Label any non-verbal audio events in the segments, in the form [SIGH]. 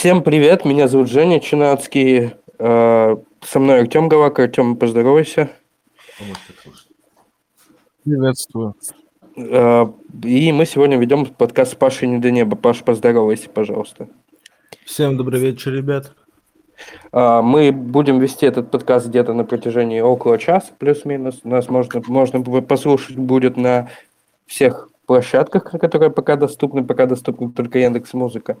Всем привет, меня зовут Женя Чинацкий. Э, со мной Артем Галак. Артем, поздоровайся. Приветствую. Э, и мы сегодня ведем подкаст Паши не до неба. Паш, поздоровайся, пожалуйста. Всем добрый вечер, ребят. Э, мы будем вести этот подкаст где-то на протяжении около часа, плюс-минус. Нас можно, можно послушать будет на всех площадках, которые пока доступны, пока доступны только Яндекс Музыка.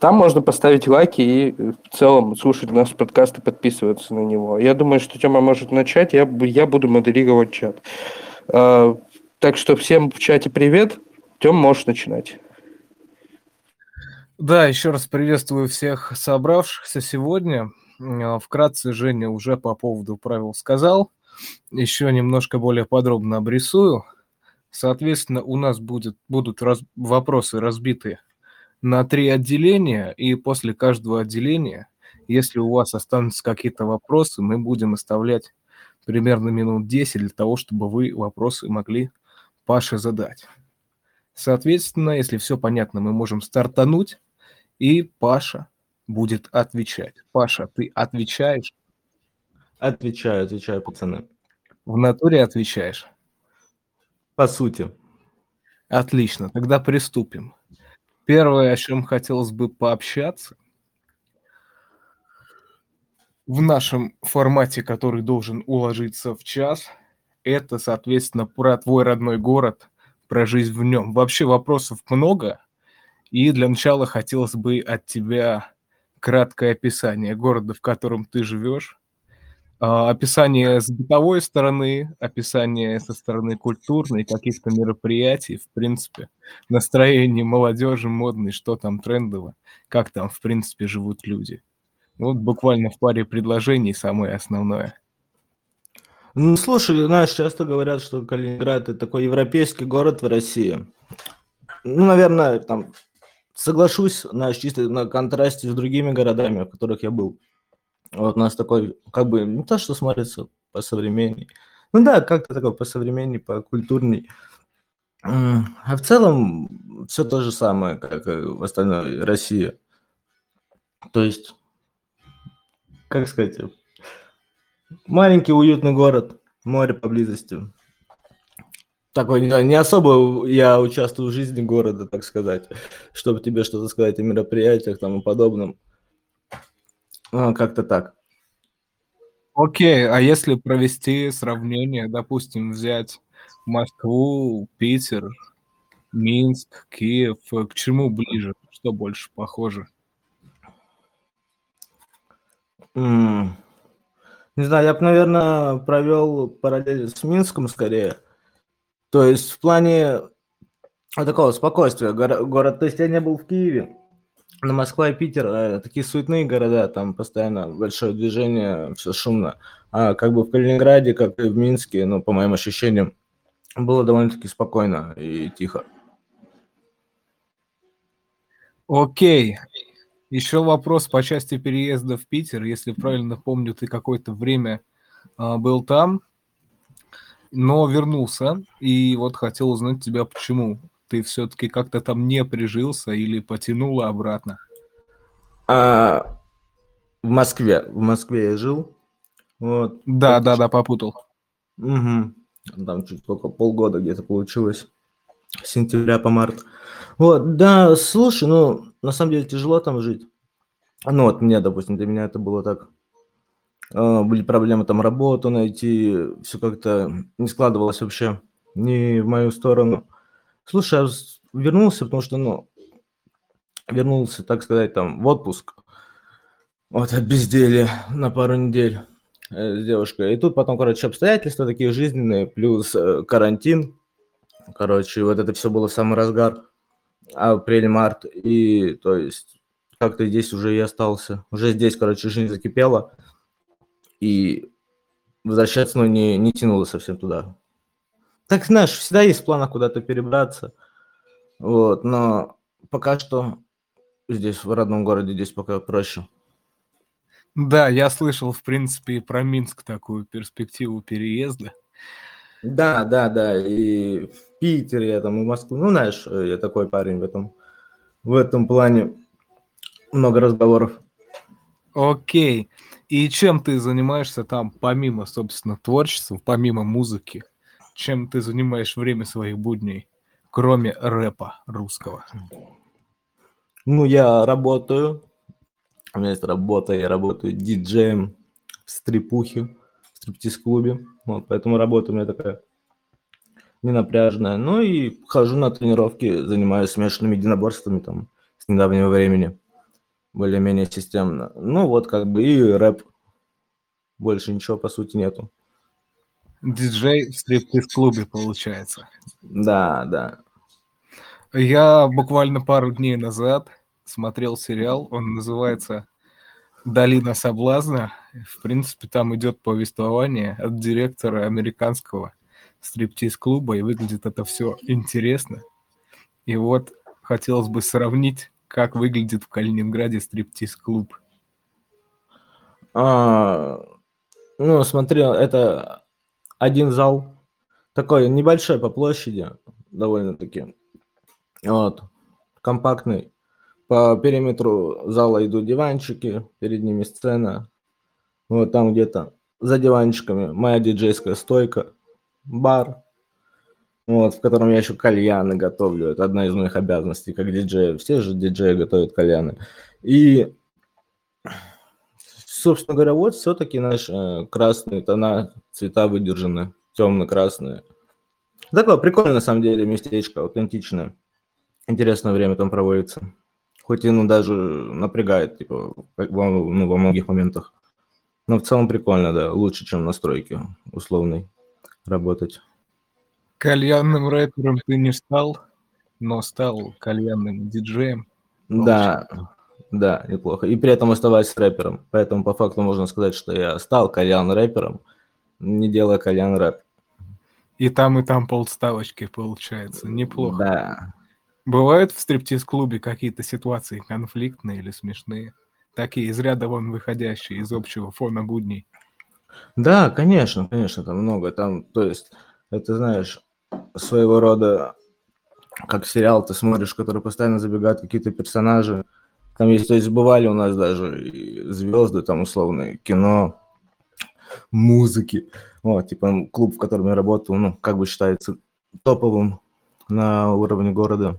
Там можно поставить лайки и в целом слушать наш подкаст и подписываться на него. Я думаю, что Тема может начать, я, я буду модерировать чат. А, так что всем в чате привет. Тем, можешь начинать. Да, еще раз приветствую всех собравшихся сегодня. А, вкратце Женя уже по поводу правил сказал. Еще немножко более подробно обрисую. Соответственно, у нас будет, будут раз, вопросы разбиты на три отделения, и после каждого отделения, если у вас останутся какие-то вопросы, мы будем оставлять примерно минут 10 для того, чтобы вы вопросы могли Паше задать. Соответственно, если все понятно, мы можем стартануть, и Паша будет отвечать. Паша, ты отвечаешь? Отвечаю, отвечаю, пацаны. В натуре отвечаешь? По сути. Отлично, тогда приступим. Первое, о чем хотелось бы пообщаться, в нашем формате, который должен уложиться в час, это, соответственно, про твой родной город, про жизнь в нем. Вообще вопросов много, и для начала хотелось бы от тебя краткое описание города, в котором ты живешь, описание с бытовой стороны, описание со стороны культурной, каких-то мероприятий, в принципе, настроение молодежи модной, что там трендово, как там, в принципе, живут люди. Вот буквально в паре предложений самое основное. Ну, слушай, знаешь, часто говорят, что Калининград – это такой европейский город в России. Ну, наверное, там, соглашусь, знаешь, чисто на контрасте с другими городами, в которых я был. Вот у нас такой, как бы, не то, что смотрится по современней. Ну да, как-то такой по современней, по культурней. А в целом все то же самое, как и в остальной России. То есть, как сказать, маленький уютный город, море поблизости. Такой не особо я участвую в жизни города, так сказать, чтобы тебе что-то сказать о мероприятиях там и подобном. А, как-то так. Окей, а если провести сравнение, допустим, взять Москву, Питер, Минск, Киев, к чему ближе, что больше похоже? М, Не знаю, я бы, наверное, провел параллель с Минском скорее. То есть в плане такого спокойствия. Город, то есть я не был в Киеве, на Москва и Питер э, такие суетные города, там постоянно большое движение, все шумно. А как бы в Калининграде, как и в Минске, ну, по моим ощущениям, было довольно-таки спокойно и тихо. Окей. Еще вопрос по части переезда в Питер. Если правильно помню, ты какое-то время а, был там, но вернулся. И вот хотел узнать тебя, почему ты все-таки как-то там не прижился или потянуло обратно? А, в Москве. В Москве я жил. Вот. Да, да, да, попутал. Угу. Там чуть только полгода где-то получилось. С сентября по март. Вот, да, слушай, ну, на самом деле тяжело там жить. Ну, вот мне, допустим, для меня это было так. А, были проблемы там работу найти, все как-то не складывалось вообще ни в мою сторону. Слушай, я вернулся, потому что, ну, вернулся, так сказать, там, в отпуск. Вот от безделия на пару недель э, с девушкой. И тут потом, короче, обстоятельства такие жизненные, плюс э, карантин. Короче, вот это все было в самый разгар. Апрель-март. И, то есть, как-то здесь уже и остался. Уже здесь, короче, жизнь закипела. И возвращаться, ну, не, не тянуло совсем туда. Так, знаешь, всегда есть планы куда-то перебраться. Вот, но пока что здесь, в родном городе, здесь пока проще. Да, я слышал, в принципе, про Минск такую перспективу переезда. Да, да, да, и в Питере я там, и в Москву, ну, знаешь, я такой парень в этом, в этом плане. много разговоров. Окей. И чем ты занимаешься там, помимо, собственно, творчества, помимо музыки? Чем ты занимаешь время своих будней, кроме рэпа русского? Ну, я работаю. У меня есть работа, я работаю диджеем в стрипухе, в стриптиз-клубе. Вот, поэтому работа у меня такая ненапряжная. Ну и хожу на тренировки, занимаюсь смешанными единоборствами там с недавнего времени. Более-менее системно. Ну вот как бы и рэп. Больше ничего по сути нету. Диджей в стриптиз-клубе, получается. Да, да. Я буквально пару дней назад смотрел сериал, он называется «Долина соблазна». В принципе, там идет повествование от директора американского стриптиз-клуба, и выглядит это все интересно. И вот хотелось бы сравнить, как выглядит в Калининграде стриптиз-клуб. А, ну, смотри, это один зал, такой небольшой по площади, довольно-таки. Вот, компактный. По периметру зала идут диванчики, перед ними сцена. Вот там где-то за диванчиками моя диджейская стойка, бар, вот, в котором я еще кальяны готовлю. Это одна из моих обязанностей как диджей. Все же диджеи готовят кальяны. И, собственно говоря, вот все-таки наши э, красные тона, цвета выдержаны, темно-красные. Такое прикольное, на самом деле, местечко, аутентичное. Интересное время там проводится. Хоть и, ну, даже напрягает, типа, во, ну, во многих моментах. Но в целом прикольно, да, лучше, чем на стройке условной работать. Кальянным рэпером ты не стал, но стал кальянным диджеем. Да, да, неплохо. И при этом оставаясь рэпером. Поэтому по факту можно сказать, что я стал кальян рэпером, не делая кальян рэп. И там, и там полставочки получается. Неплохо. Да. Бывают в стриптиз-клубе какие-то ситуации конфликтные или смешные? Такие из ряда вон выходящие из общего фона будней. Да, конечно, конечно, там много. Там, то есть, это, знаешь, своего рода, как сериал ты смотришь, который постоянно забегают какие-то персонажи. Там есть, то есть, бывали у нас даже звезды, там, условные, кино, музыки. Вот, типа, клуб, в котором я работал, ну, как бы считается топовым на уровне города.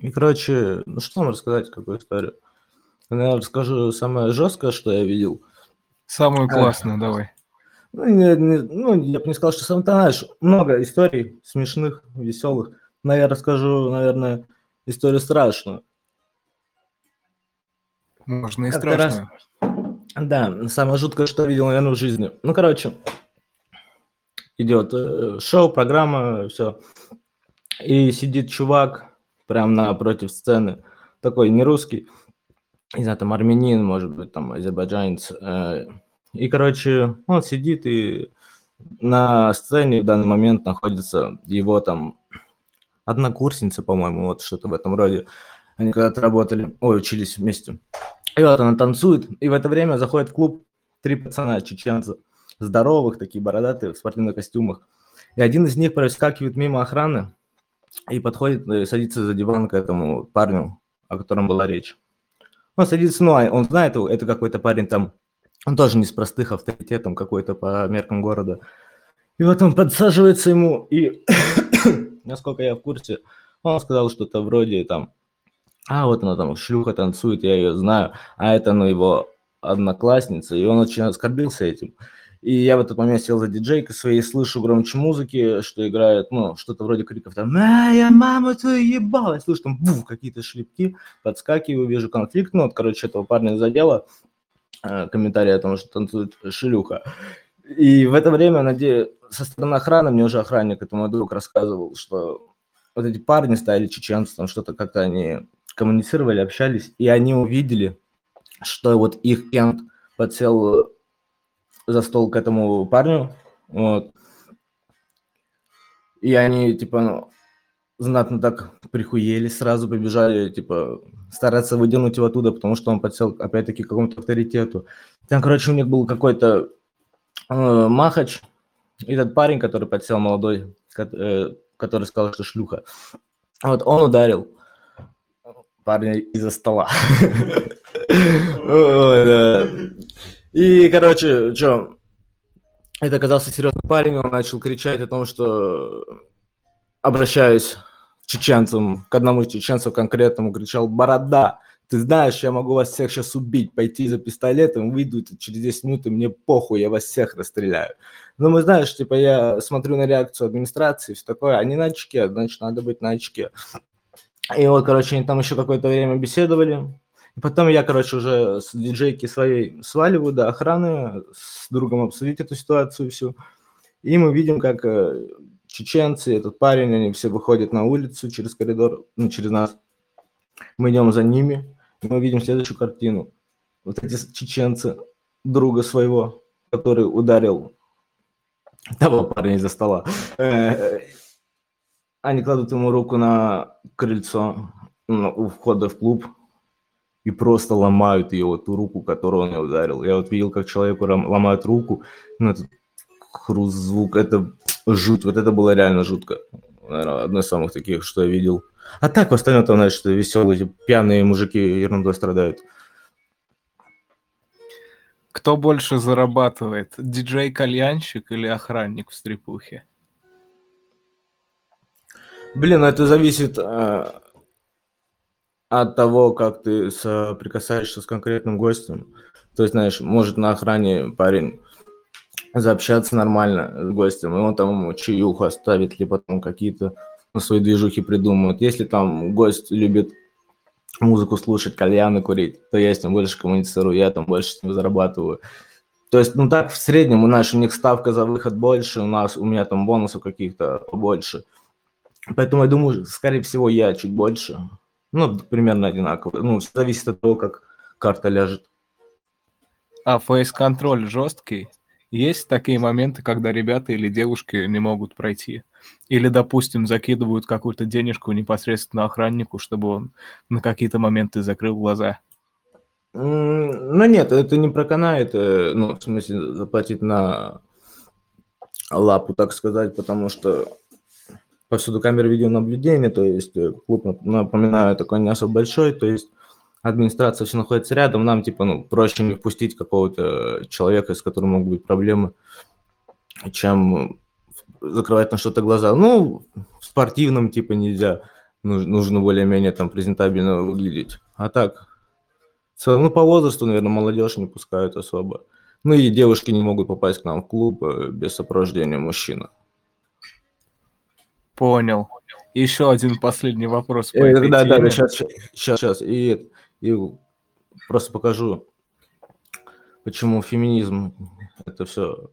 И, короче, ну, что вам рассказать, какую историю? Я расскажу самое жесткое, что я видел – Самую классную, давай. Ну, не, не, ну, я бы не сказал, что сам ты знаешь, много историй смешных, веселых. Но я расскажу, наверное, историю страшную. Можно и как страшную. Раз... Да, самое жуткое, что видел, наверное, в жизни. Ну, короче, идет э, шоу, программа, все. И сидит чувак прямо напротив сцены, такой не русский, не знаю, там армянин, может быть, там азербайджанец. Э, и, короче, он сидит и на сцене в данный момент находится его там однокурсница, по-моему, вот что-то в этом роде. Они когда-то работали, ой, учились вместе. И вот она танцует, и в это время заходит в клуб три пацана чеченца, здоровых, такие бородатые, в спортивных костюмах. И один из них проскакивает мимо охраны и подходит, и садится за диван к этому парню, о котором была речь. Он садится, ну, а он знает, это какой-то парень там, он тоже не с простых авторитетом какой-то по меркам города. И вот он подсаживается ему, и, [COUGHS] насколько я в курсе, он сказал что-то вроде там, а вот она там шлюха танцует, я ее знаю, а это, ну, его одноклассница, и он очень оскорбился этим. И я в этот момент сел за диджейкой своей, слышу громче музыки, что играет, ну, что-то вроде криков там «Моя мама твою ебала!» Слышу там бух, какие-то шлепки, подскакиваю, вижу конфликт. Ну, вот, короче, этого парня задело. Э, комментарий о том, что танцует шлюха. И в это время, надеюсь, со стороны охраны, мне уже охранник, это мой друг, рассказывал, что вот эти парни стали чеченцы, там что-то как-то они коммуницировали, общались, и они увидели, что вот их кент подсел за стол к этому парню, вот. И они, типа, ну, знатно так прихуели, сразу побежали, типа, стараться выдернуть его оттуда, потому что он подсел, опять-таки, к какому-то авторитету. Там, короче, у них был какой-то э, махач, этот парень, который подсел, молодой, э, который сказал, что шлюха, вот, он ударил парня из-за стола. [LAUGHS] И, короче, что, это оказался серьезный парень, он начал кричать о том, что обращаюсь к чеченцам, к одному из чеченцев конкретному, кричал «Борода!» Ты знаешь, я могу вас всех сейчас убить, пойти за пистолетом, выйду через 10 минут, и мне похуй, я вас всех расстреляю. Но мы, знаешь, типа, я смотрю на реакцию администрации, все такое, они на очке, значит, надо быть на очке. И вот, короче, они там еще какое-то время беседовали. И потом я, короче, уже с диджейки своей сваливаю до охраны, с другом обсудить эту ситуацию всю. И мы видим, как э, чеченцы, этот парень, они все выходят на улицу через коридор, ну, через нас. Мы идем за ними, и мы видим следующую картину. Вот эти чеченцы друга своего, который ударил того парня из-за стола. Они кладут ему руку на крыльцо у входа в клуб и просто ломают ее, вот ту руку, которую он ударил. Я вот видел, как человеку ломают руку, ну, этот хруст, звук, это жуть, вот это было реально жутко. Наверное, одно из самых таких, что я видел. А так, в остальном, там, что веселые, пьяные мужики ерундой страдают. Кто больше зарабатывает, диджей-кальянщик или охранник в стрипухе? Блин, ну это зависит э, от того, как ты соприкасаешься с конкретным гостем. То есть, знаешь, может на охране парень заобщаться нормально с гостем, и он там ему чаюху оставит, либо там какие-то свои движухи придумают. Если там гость любит музыку слушать, кальяны курить, то я с ним больше коммуницирую, я там больше с ним зарабатываю. То есть, ну так в среднем у нас у них ставка за выход больше, у нас у меня там бонусов каких-то больше. Поэтому я думаю, скорее всего, я чуть больше. Ну, примерно одинаково. Ну, зависит от того, как карта ляжет. А фейс-контроль жесткий? Есть такие моменты, когда ребята или девушки не могут пройти? Или, допустим, закидывают какую-то денежку непосредственно охраннику, чтобы он на какие-то моменты закрыл глаза? Ну нет, это не проканает, ну, в смысле, заплатить на лапу, так сказать, потому что повсюду камеры видеонаблюдения, то есть э, клуб, напоминаю, такой не особо большой, то есть администрация все находится рядом, нам типа ну, проще не впустить какого-то человека, с которым могут быть проблемы, чем закрывать на что-то глаза. Ну, в спортивном типа нельзя, нужно более-менее там презентабельно выглядеть. А так, ну, по возрасту, наверное, молодежь не пускают особо. Ну и девушки не могут попасть к нам в клуб э, без сопровождения мужчины. Понял. Еще один последний вопрос по э. Да, да, сейчас, сейчас, сейчас. И, и просто покажу, почему феминизм – это все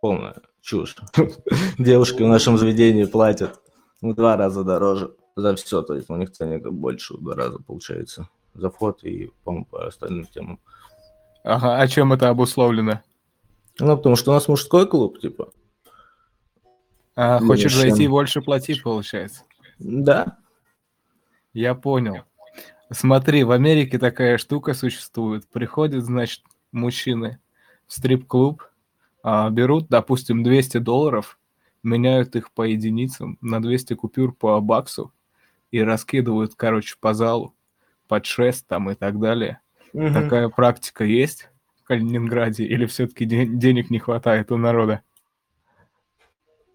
полная чушь. [LAUGHS] Девушки в нашем заведении платят в два раза дороже за все, то есть у них ценник больше в два раза получается за вход и, по по остальным темам. Ага, а чем это обусловлено? Ну, потому что у нас мужской клуб, типа. А, хочешь зайти, больше платить, получается? Да. Я понял. Смотри, в Америке такая штука существует. Приходят, значит, мужчины в стрип-клуб, а, берут, допустим, 200 долларов, меняют их по единицам на 200 купюр по баксу и раскидывают, короче, по залу под шест там и так далее. Угу. Такая практика есть в Калининграде или все-таки денег не хватает у народа?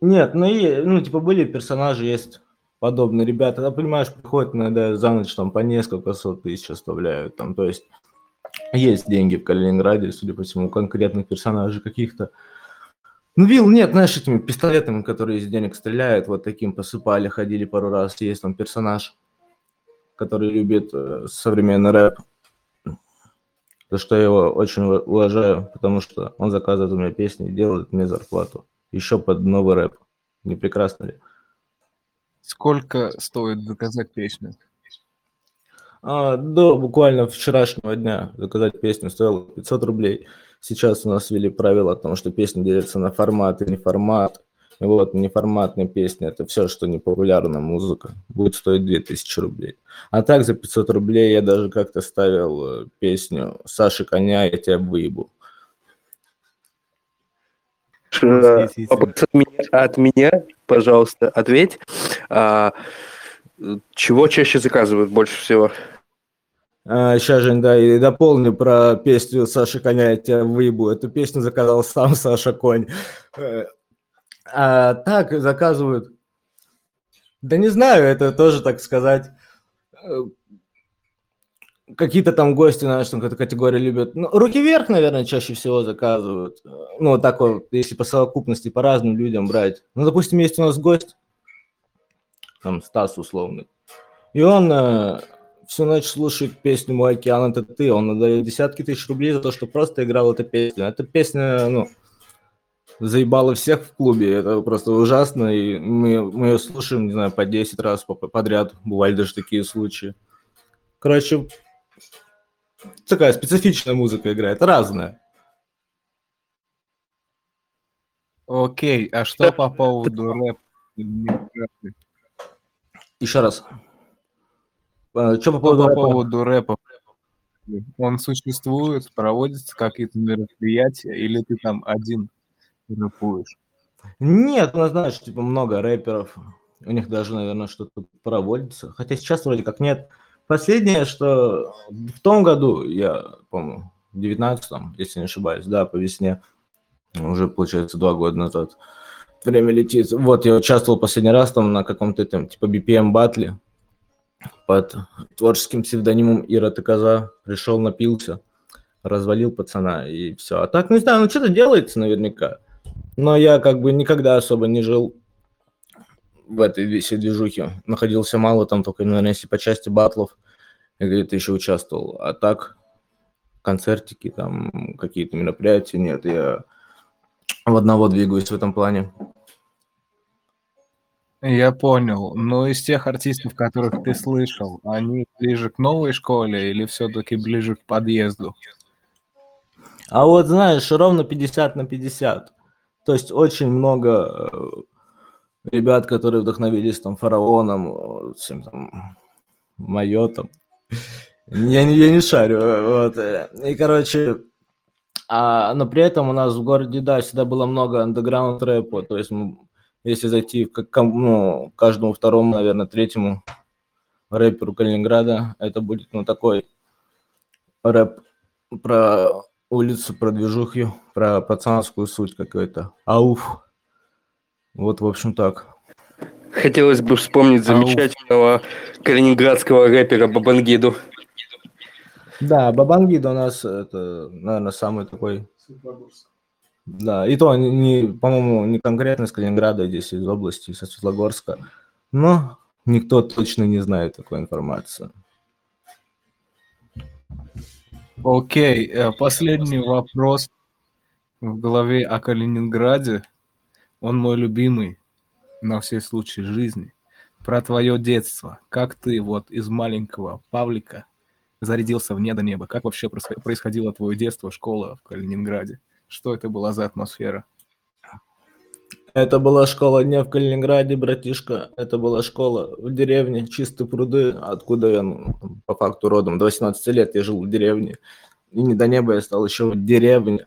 Нет, ну и, ну, типа, были персонажи, есть подобные ребята. Да, понимаешь, приходят иногда за ночь там по несколько сот тысяч оставляют. Там, то есть есть деньги в Калининграде, судя по всему, конкретных персонажей каких-то. Ну, вил нет, знаешь, этими пистолетами, которые из денег стреляют, вот таким посыпали, ходили пару раз. Есть там персонаж, который любит э, современный рэп. За что я его очень уважаю, потому что он заказывает у меня песни и делает мне зарплату еще под новый рэп. Не прекрасно ли? Сколько стоит заказать песню? А, до буквально вчерашнего дня заказать песню стоило 500 рублей. Сейчас у нас ввели правила о том, что песни делятся на формат и не формат. И вот неформатная песня – это все, что не популярная музыка. Будет стоить 2000 рублей. А так за 500 рублей я даже как-то ставил э, песню Саши Коня «Я тебя выебу». Вопрос от меня, от меня, пожалуйста, ответь. А, чего чаще заказывают больше всего? А, сейчас же, да, и дополню про песню Саши Коня, я тебя выебу. Эту песню заказал сам [LAUGHS] Саша Конь. Э, а так заказывают. Да не знаю, это тоже, так сказать, э, какие-то там гости, знаешь, там какая-то категория любят. Ну, руки вверх, наверное, чаще всего заказывают. Ну, вот так вот, если по совокупности, по разным людям брать. Ну, допустим, есть у нас гость, там, Стас условный, и он э, всю ночь слушает песню «Мой океан – это ты», он отдает десятки тысяч рублей за то, что просто играл эту песню. Эта песня, ну, заебала всех в клубе, это просто ужасно, и мы, мы ее слушаем, не знаю, по 10 раз подряд, бывали даже такие случаи. Короче, такая специфичная музыка играет, разная. Окей, а что по поводу рэпа? Еще раз. А, что по поводу, по поводу рэпа? Он существует, проводятся какие-то мероприятия, или ты там один рэпуешь? Нет, у нас, знаешь, типа много рэперов. У них даже, наверное, что-то проводится. Хотя сейчас вроде как нет. Последнее, что в том году, я помню, в 19 если не ошибаюсь, да, по весне, уже, получается, два года назад, время летит. Вот, я участвовал последний раз там на каком-то там, типа, BPM батле под творческим псевдонимом Ира Коза. Пришел, напился, развалил пацана и все. А так, не знаю, ну что-то делается наверняка. Но я как бы никогда особо не жил в этой всей движухе. Находился мало там, только, наверное, если по части батлов где-то еще участвовал. А так, концертики, там, какие-то мероприятия, нет, я в одного двигаюсь в этом плане. Я понял. Но из тех артистов, которых ты слышал, они ближе к новой школе или все-таки ближе к подъезду? А вот знаешь, ровно 50 на 50. То есть очень много э, ребят, которые вдохновились там фараоном, всем там майотом. Я не, я не шарю. Вот. И, короче, а, но при этом у нас в городе, да, всегда было много андеграунд рэпа. То есть, если зайти к ну, каждому второму, наверное, третьему рэперу Калининграда, это будет, ну, такой рэп про улицу, про движуху, про пацанскую суть какой-то. Ауф. Вот, в общем, так. Хотелось бы вспомнить замечательного Ауф. калининградского рэпера Бабангиду. Да, Бабангида у нас, это, наверное, самый такой... Да, и то, не, по-моему, не конкретно из Калининграда, здесь из области, со Светлогорска. Но никто точно не знает такой информации. Окей, okay. Э, последний вопрос в голове о Калининграде. Он мой любимый на все случаи жизни. Про твое детство. Как ты вот из маленького Павлика зарядился в до неба? Как вообще происходило твое детство, школа в Калининграде? Что это была за атмосфера? Это была школа не в Калининграде, братишка. Это была школа в деревне, чистые пруды, откуда я, ну, по факту, родом. До 18 лет я жил в деревне. И не до неба я стал еще в деревне.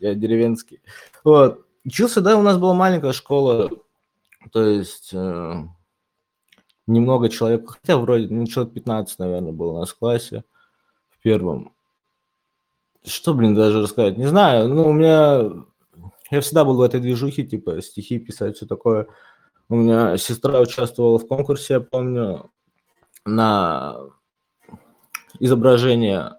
Я деревенский. Вот. Учился, да, у нас была маленькая школа. То есть э, немного человек, хотя вроде, ну, человек 15, наверное, было у нас в классе в первом. Что, блин, даже рассказать? Не знаю, ну, у меня я всегда был в этой движухе, типа стихи писать, все такое. У меня сестра участвовала в конкурсе, я помню, на изображение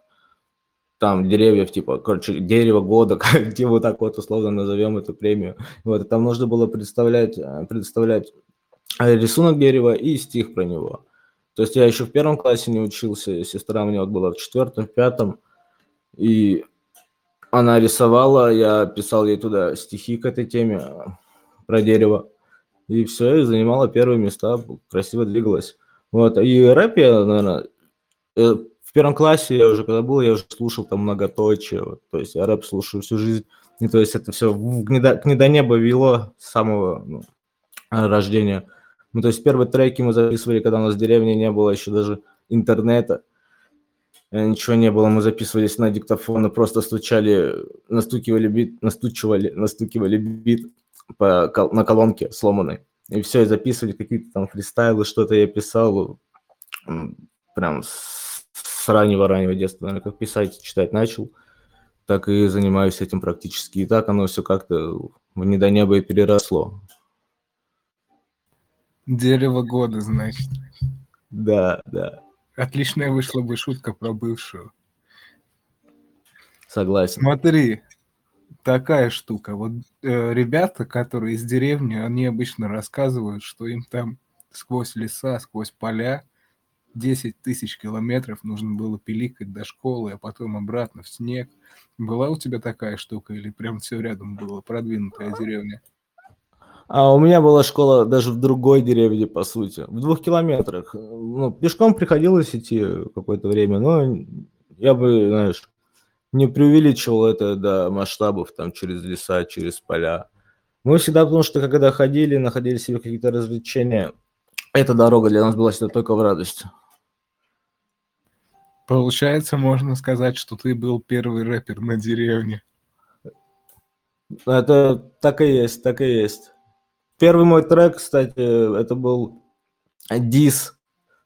там деревьев, типа, короче, дерево года, [LAUGHS] как типа вот так вот условно назовем эту премию. Вот, и там нужно было представлять, э, представлять рисунок дерева и стих про него. То есть я еще в первом классе не учился, сестра у меня вот была в четвертом, в пятом, и она рисовала, я писал ей туда стихи к этой теме про дерево. И все, и занимала первые места, красиво двигалась. Вот, и рэп я, наверное, э, в первом классе я уже, когда был, я уже слушал там многоточие, вот, то есть я рэп слушаю всю жизнь. И то есть это все к недонебо вело с самого ну, рождения. Ну, то есть первые треки мы записывали, когда у нас в деревне не было еще даже интернета. Э, ничего не было, мы записывались на диктофон и просто стучали, настукивали бит, настучивали, настукивали бит по, на колонке сломанной. И все, и записывали какие-то там фристайлы, что-то я писал прям с с раннего-раннего детства, наверное, как писать, читать начал, так и занимаюсь этим практически. И так оно все как-то в не до неба и переросло. Дерево года, значит. Да, да, Отличная вышла бы шутка про бывшую. согласен. Смотри, такая штука. Вот э, ребята, которые из деревни, они обычно рассказывают, что им там сквозь леса, сквозь поля 10 тысяч километров нужно было пиликать до школы, а потом обратно в снег. Была у тебя такая штука или прям все рядом было, продвинутая деревня? А у меня была школа даже в другой деревне, по сути, в двух километрах. Ну, пешком приходилось идти какое-то время, но я бы, знаешь, не преувеличивал это до масштабов, там, через леса, через поля. Мы всегда, потому что когда ходили, находили себе какие-то развлечения, эта дорога для нас была всегда только в радость. Получается, можно сказать, что ты был первый рэпер на деревне. Это так и есть, так и есть. Первый мой трек, кстати, это был дис,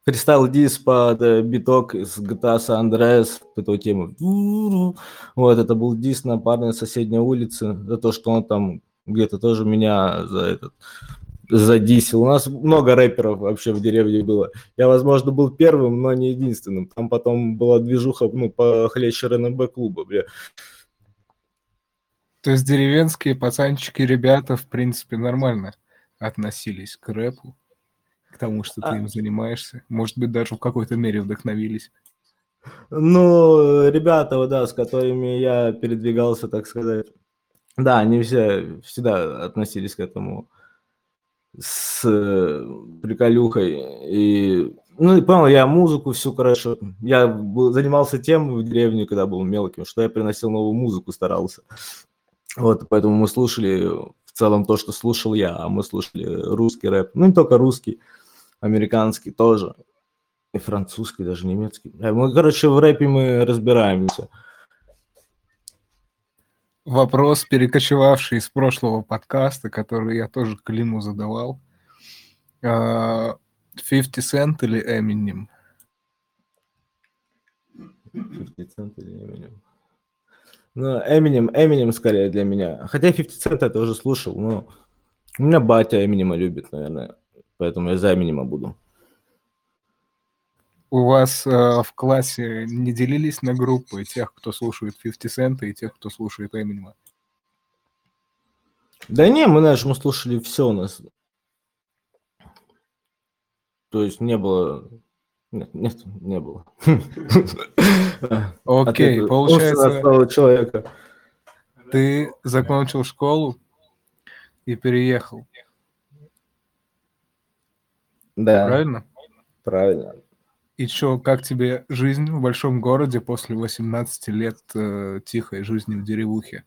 фристайл дис под э, биток из GTA San Andreas, эту тему. Вот, это был дис на парня соседней улицы, за то, что он там где-то тоже меня за этот задисил. У нас много рэперов вообще в деревне было. Я, возможно, был первым, но не единственным. Там потом была движуха, ну, похлеще РНБ клуба, бля. То есть деревенские пацанчики, ребята, в принципе, нормально относились к рэпу, к тому, что ты А. им занимаешься. Может быть, даже в какой-то мере вдохновились. Ну, ребята, да, с которыми я передвигался, так сказать, да, они все всегда относились к этому с э, приколюхой. И, ну, и понял, я музыку всю, короче, я был- занимался тем в деревне, когда был мелким, что я приносил новую музыку, старался. Вот, поэтому мы слушали в целом то, что слушал я, а мы слушали русский рэп. Ну, не только русский, американский тоже. И французский, даже немецкий. Э, Мы, короче, в рэпе мы разбираемся. Вопрос, перекочевавший из прошлого подкаста, который я тоже Климу задавал. А, 50 Cent или Eminem? 50 Cent или Eminem? Ну, Eminem, Eminem скорее для меня. Хотя 50 Cent я тоже слушал, но у меня батя Эминема любит, наверное. Поэтому я за Эминема буду. У вас а, в классе не делились на группы тех, кто слушает 50 Cent и тех, кто слушает Eminem? Да не, мы, знаешь, мы слушали все у нас. То есть не было... Нет, нет, не было. [LAUGHS] Окей, получается, человека. ты закончил школу и переехал, Да, правильно? правильно. И чё, как тебе жизнь в большом городе после 18 лет э, тихой жизни в деревухе?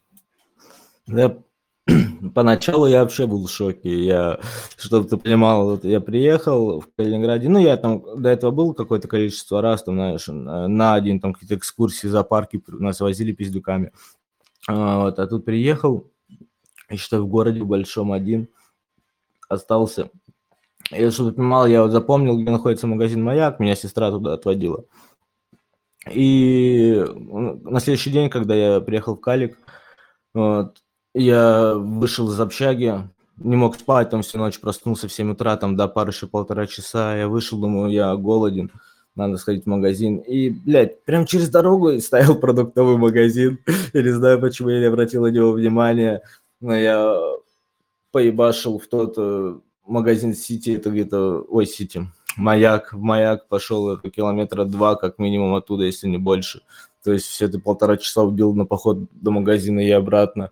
Да, [CLEARS THROAT] поначалу я вообще был в шоке. Я, чтобы ты понимал, вот я приехал в Калининграде, ну, я там до этого был какое-то количество раз, там, знаешь, на один, там, какие-то экскурсии, зоопарки нас возили пиздюками. А, вот, а тут приехал, и что в городе большом один остался. И чтобы ты понимал, я вот запомнил, где находится магазин «Маяк», меня сестра туда отводила. И м, на следующий день, когда я приехал в Калик, вот, я вышел из общаги, не мог спать, там всю ночь проснулся в 7 утра, там до пары еще полтора часа. Я вышел, думаю, я голоден, надо сходить в магазин. И, блядь, прям через дорогу стоял [LAUGHS] продуктовый магазин. Я не знаю, почему я не обратил на него внимания. Но я поебашил в тот э, магазин Сити, это где-то, ой, Сити, Маяк, в Маяк пошел это километра два, как минимум оттуда, если не больше. То есть все это полтора часа убил на поход до магазина и обратно.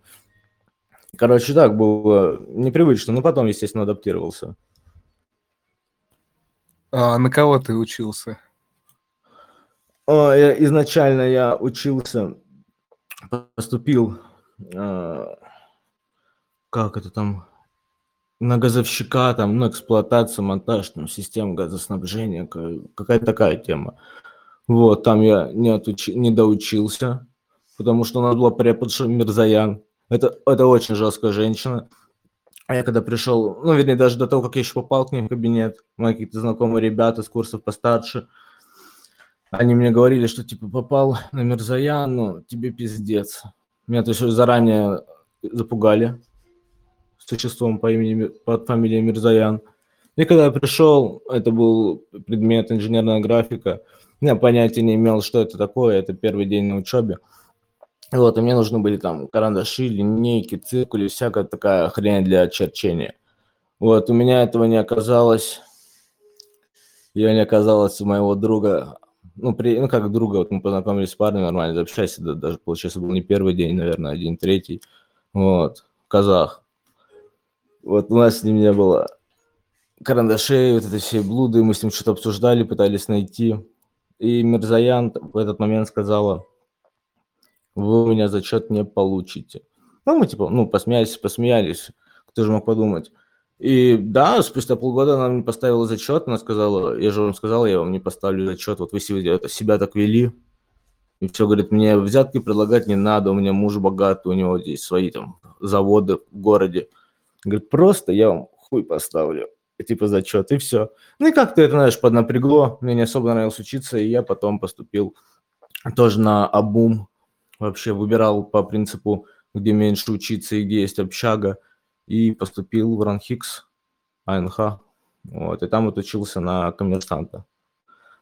Короче, так было непривычно, но потом, естественно, адаптировался. А на кого ты учился? Я- изначально я учился, поступил, э, как это там, на газовщика, там, ну, эксплуатация, монтаж, там, систем газоснабжения, ка- какая-то такая тема. Вот, там я не, отучи- не доучился, потому что у нас была преподша Мирзаян. Это, это очень жесткая женщина. А я когда пришел, ну, вернее, даже до того, как я еще попал к ней в кабинет, мои какие-то знакомые ребята с курсов постарше, они мне говорили, что типа попал на Мирзаян, ну, тебе пиздец. Меня то есть заранее запугали существом по имени, под фамилией Мирзаян. И когда я пришел, это был предмет инженерная графика, я понятия не имел, что это такое, это первый день на учебе. Вот, и мне нужны были там карандаши, линейки, циркули, всякая такая хрень для черчения. Вот, у меня этого не оказалось. Я не оказалось у моего друга, ну, при, ну, как друга, вот мы познакомились с парнем, нормально общались, да, даже, получается, был не первый день, наверное, один третий, вот, казах. Вот у нас с ним не было карандашей, вот это все блуды, мы с ним что-то обсуждали, пытались найти. И Мирзаян в этот момент сказала, вы у меня зачет не получите. Ну, мы типа, ну, посмеялись, посмеялись, кто же мог подумать. И да, спустя полгода она мне поставила зачет, она сказала, я же вам сказал, я вам не поставлю зачет, вот вы себя, так вели. И все, говорит, мне взятки предлагать не надо, у меня муж богатый, у него здесь свои там заводы в городе. Говорит, просто я вам хуй поставлю, типа зачет, и все. Ну и как-то это, знаешь, поднапрягло, мне не особо нравилось учиться, и я потом поступил тоже на обум, вообще выбирал по принципу, где меньше учиться и где есть общага, и поступил в Ранхикс, АНХ. Вот, и там вот учился на коммерсанта.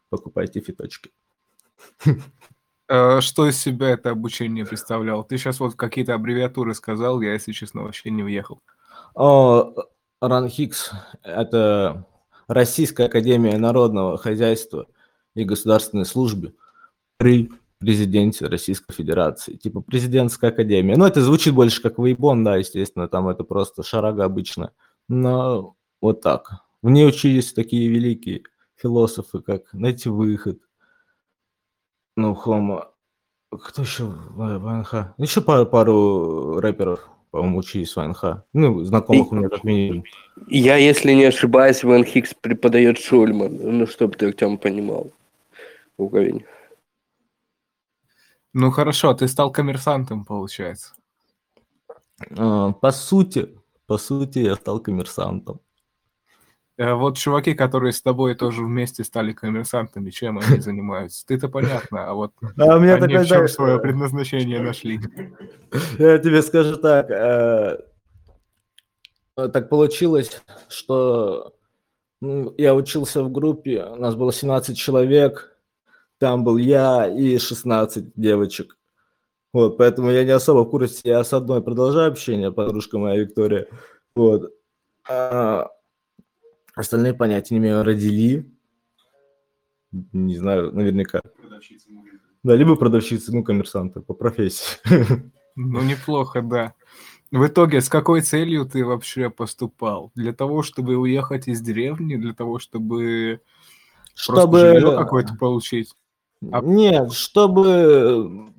Покупайте фиточки. Э, что из себя это обучение представлял? Ты сейчас вот какие-то аббревиатуры сказал, я, если честно, вообще не въехал. РАНХИКС – это Российская Академия Народного Хозяйства и Государственной Службы при президенте Российской Федерации. Типа президентская академия. Ну, это звучит больше как Вейбон, да, естественно, там это просто шарага обычно. Но вот так. В ней учились такие великие философы, как найти выход. Ну, Хома. Кто еще ВНХ? Еще пару, пару рэперов, по-моему, учились в ВНХ. Ну, знакомых у меня как минимум. Я, если не ошибаюсь, Ван Хикс преподает Шульман. Ну, чтобы ты, Артем, понимал уровень. Ну хорошо, ты стал коммерсантом, получается. А, по сути, по сути, я стал коммерсантом. Э, вот чуваки, которые с тобой тоже вместе стали коммерсантами, чем они занимаются? Ты-то понятно, а вот [LAUGHS] А у меня они такой, в чем знаешь, свое предназначение нашли? [LAUGHS] Я тебе скажу так. э, Так получилось, что ну, я учился в группе, у нас было 17 человек, там был я и 16 девочек. Вот, поэтому я не особо в курсе, я с одной продолжаю общение, подружка моя Виктория. Вот. А остальные понятия не имею, родили. Не знаю, наверняка. Да, либо продавщицы, ну, коммерсанты по профессии. Ну неплохо, да. В итоге, с какой целью ты вообще поступал? Для того, чтобы уехать из деревни, для того, чтобы просто Чтобы... жилье какое-то получить? А- Нет, чтобы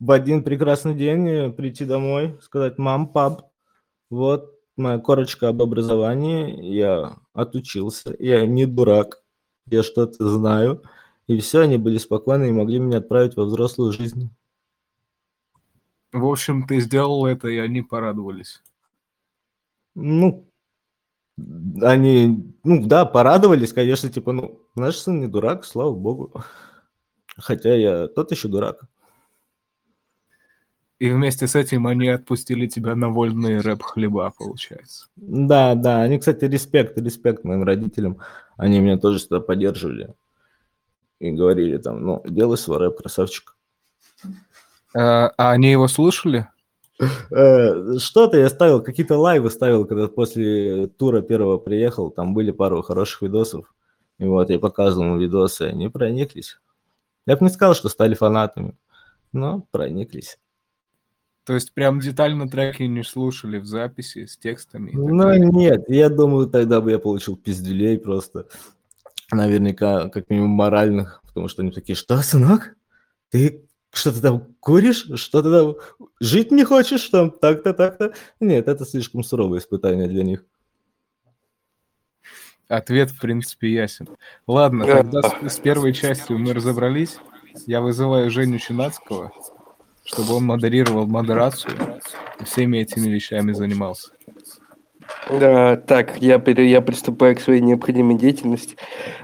в один прекрасный день прийти домой, сказать, мам, пап, вот моя корочка об образовании, я отучился, я не дурак, я что-то знаю, и все, они были спокойны и могли меня отправить во взрослую жизнь. В общем, ты сделал это, и они порадовались. Ну, они, ну да, порадовались, конечно, типа, ну, наш сын не дурак, слава богу. Хотя я тот еще дурак. И вместе с этим они отпустили тебя на вольные рэп-хлеба, получается. Да, да, они, кстати, респект, респект моим родителям. Они меня тоже всегда поддерживали. И говорили там, ну, делай свой рэп, красавчик. А, а они его слушали? Э, Что-то я ставил, какие-то лайвы ставил, когда после тура первого приехал, там были пару хороших видосов. И вот я показывал им видосы, они прониклись. Я бы не сказал, что стали фанатами, но прониклись. То есть прям детально треки не слушали в записи с текстами? Ну далее? нет, я думаю, тогда бы я получил пиздюлей просто. Наверняка, как минимум, моральных, потому что они такие, что, сынок, ты что-то там куришь, что ты там жить не хочешь, там так-то, так-то. Нет, это слишком суровое испытание для них. Ответ, в принципе, ясен. Ладно, тогда с, с первой частью мы разобрались. Я вызываю Женю Чинацкого, чтобы он модерировал модерацию и всеми этими вещами занимался. Да, так, я, я приступаю к своей необходимой деятельности.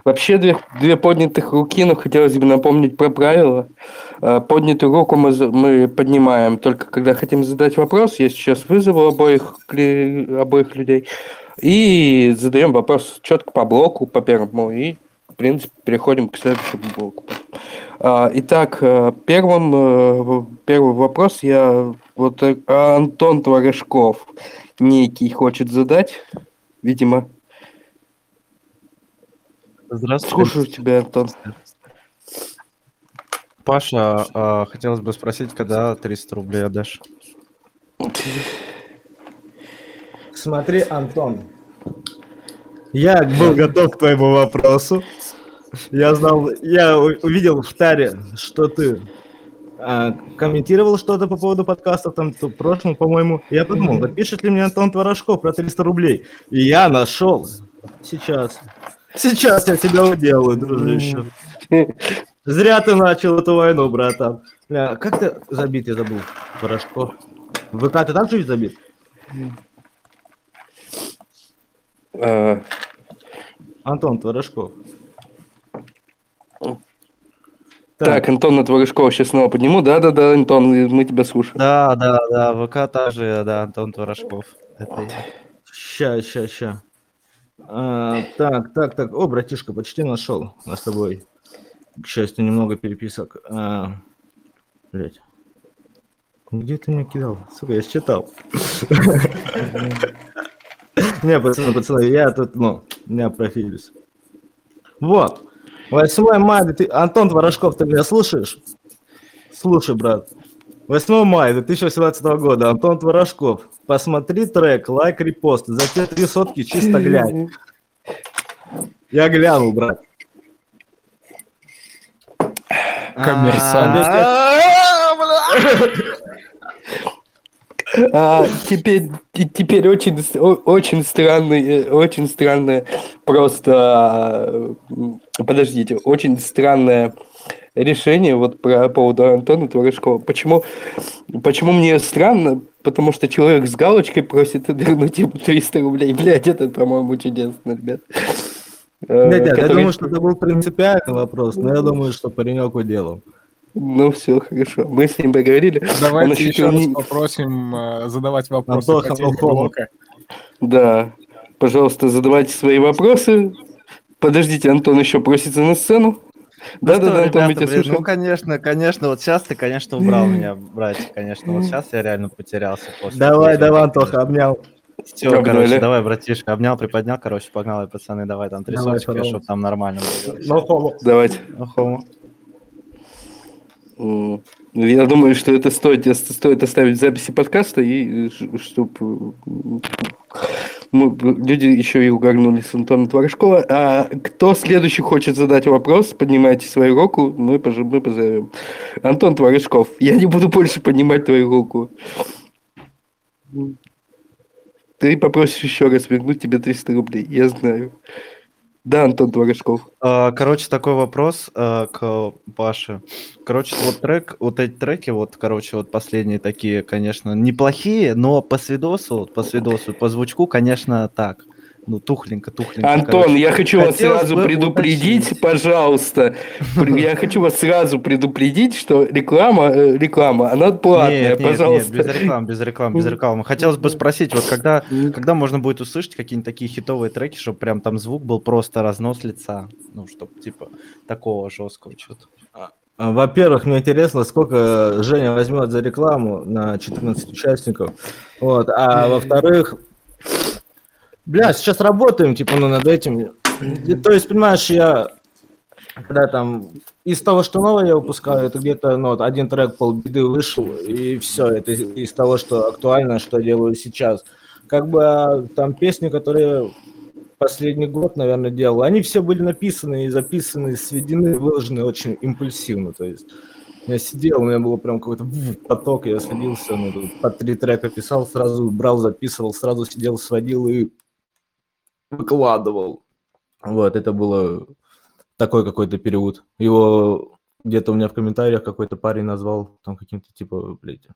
Вообще, две, две поднятых руки, но хотелось бы напомнить про правила. Э, Поднятую руку мы, мы поднимаем только когда хотим задать вопрос. Я сейчас вызову обоих, обоих людей и задаем вопрос четко по блоку, по первому, и, в принципе, переходим к следующему блоку. А, Итак, э, первым, э, первый вопрос я вот э, Антон Творожков некий хочет задать, видимо. Здравствуйте. Слушаю тебя, Антон. Паша, а, хотелось бы спросить, когда 300 рублей отдашь? Смотри, Антон, я был готов к твоему вопросу. Я знал, я увидел в таре, что ты а, комментировал что-то по поводу подкастов, там, в прошлом, по-моему. Я подумал, напишет ли мне Антон Творожков про 300 рублей. И я нашел. Сейчас. Сейчас я тебя уделаю, дружище. Зря ты начал эту войну, братан. Бля, как ты забит, я забыл, Творожков? В ВК ты же ведь забит? Э, Антон Творожков. Так, Антона Творожкова сейчас снова подниму. Да-да-да, Антон, мы тебя слушаем. Да, да, да, ВК также, да, Антон Творожков. Это я. Ща, ща, ща. А, так, так, так. О, братишка, почти нашел нас с тобой. К счастью, немного переписок. А, блядь. Где ты меня кидал? Сука, я считал. [LAUGHS] Не, пацаны, пацаны, я тут, ну, не профилюсь. Вот. 8 мая, ты... Антон Творожков, ты меня слушаешь? Слушай, брат. 8 мая 2018 года. Антон Творожков. Посмотри трек, лайк, репост. За те три сотки чисто глянь. Я глянул, брат. Коммерсант. А, теперь, те- теперь очень, очень странный, э, очень странное просто, э, м, подождите, очень странное решение вот про поводу Антона Творожкова. Почему, почему мне странно? Потому что человек с галочкой просит вернуть ему 300 рублей. Блядь, это, по-моему, чудесно, ребят. Э, Нет, нет, я который- думаю, что это был принципиальный вопрос, но я думаю, что паренек уделал. Ну, все, хорошо. Мы с ним поговорили. Он Давайте ощутил еще раз не- попросим э, задавать вопросы Антоха. Да, пожалуйста, задавайте свои вопросы. Подождите, Антон еще просится на сцену. Ну Да, да, что, да, Антон, мы ребята, тебя блин, слушаем. Ну, конечно, конечно, вот сейчас ты, конечно, убрал меня, [LAUGHS] братья, конечно. Вот сейчас я реально потерялся. после Давай, этого. давай, Антоха, обнял. Все, Обняли. короче, давай, братишка, обнял, приподнял, короче, погнали, пацаны, давай там пожалуйста. чтобы там нормально было. Ну. Давайте. Охо. Я думаю, что это стоит, стоит оставить записи подкаста, и чтобы люди еще и угорнули с Антона Творожкова. А кто следующий хочет задать вопрос, поднимайте свою руку, мы, пож- мы позовем. Антон Творожков, я не буду больше поднимать твою руку. Ты попросишь еще раз вернуть тебе 300 рублей, я знаю. Да, Антон Творожков. А, Короче, такой вопрос а, к Паше. Короче, вот трек, вот эти треки, вот, короче, вот последние такие, конечно, неплохие, но по свидосу, по свидосу, по звучку, конечно, так. Ну, тухленько, тухленько. Антон, короче. я хочу вас Хотелось сразу бы предупредить, уточнить. пожалуйста. Я хочу вас сразу предупредить, что реклама, э, реклама, она платная, Нет, нет, пожалуйста. нет, без реклам, без реклам, без рекламы. Хотелось бы спросить, вот когда, когда можно будет услышать какие-нибудь такие хитовые треки, чтобы прям там звук был просто разнос лица, ну, чтобы типа такого жесткого что-то. А, Во-первых, мне интересно, сколько Женя возьмет за рекламу на 14 участников. Вот. А во-вторых, бля, сейчас работаем, типа, ну, над этим. И, То есть, понимаешь, я когда там из того, что новое я выпускаю, это где-то ну, вот один трек полбеды вышел, и все, это из, из того, что актуально, что делаю сейчас. Как бы а, там песни, которые последний год, наверное, делал, они все были написаны и записаны, сведены, выложены очень импульсивно. То есть я сидел, у меня было прям какой-то поток, я садился, ну, по три трека писал, сразу брал, записывал, сразу сидел, сводил и выкладывал. Вот, это было такой какой-то период. Его где-то у меня в комментариях какой-то парень назвал там каким-то типа, блядь,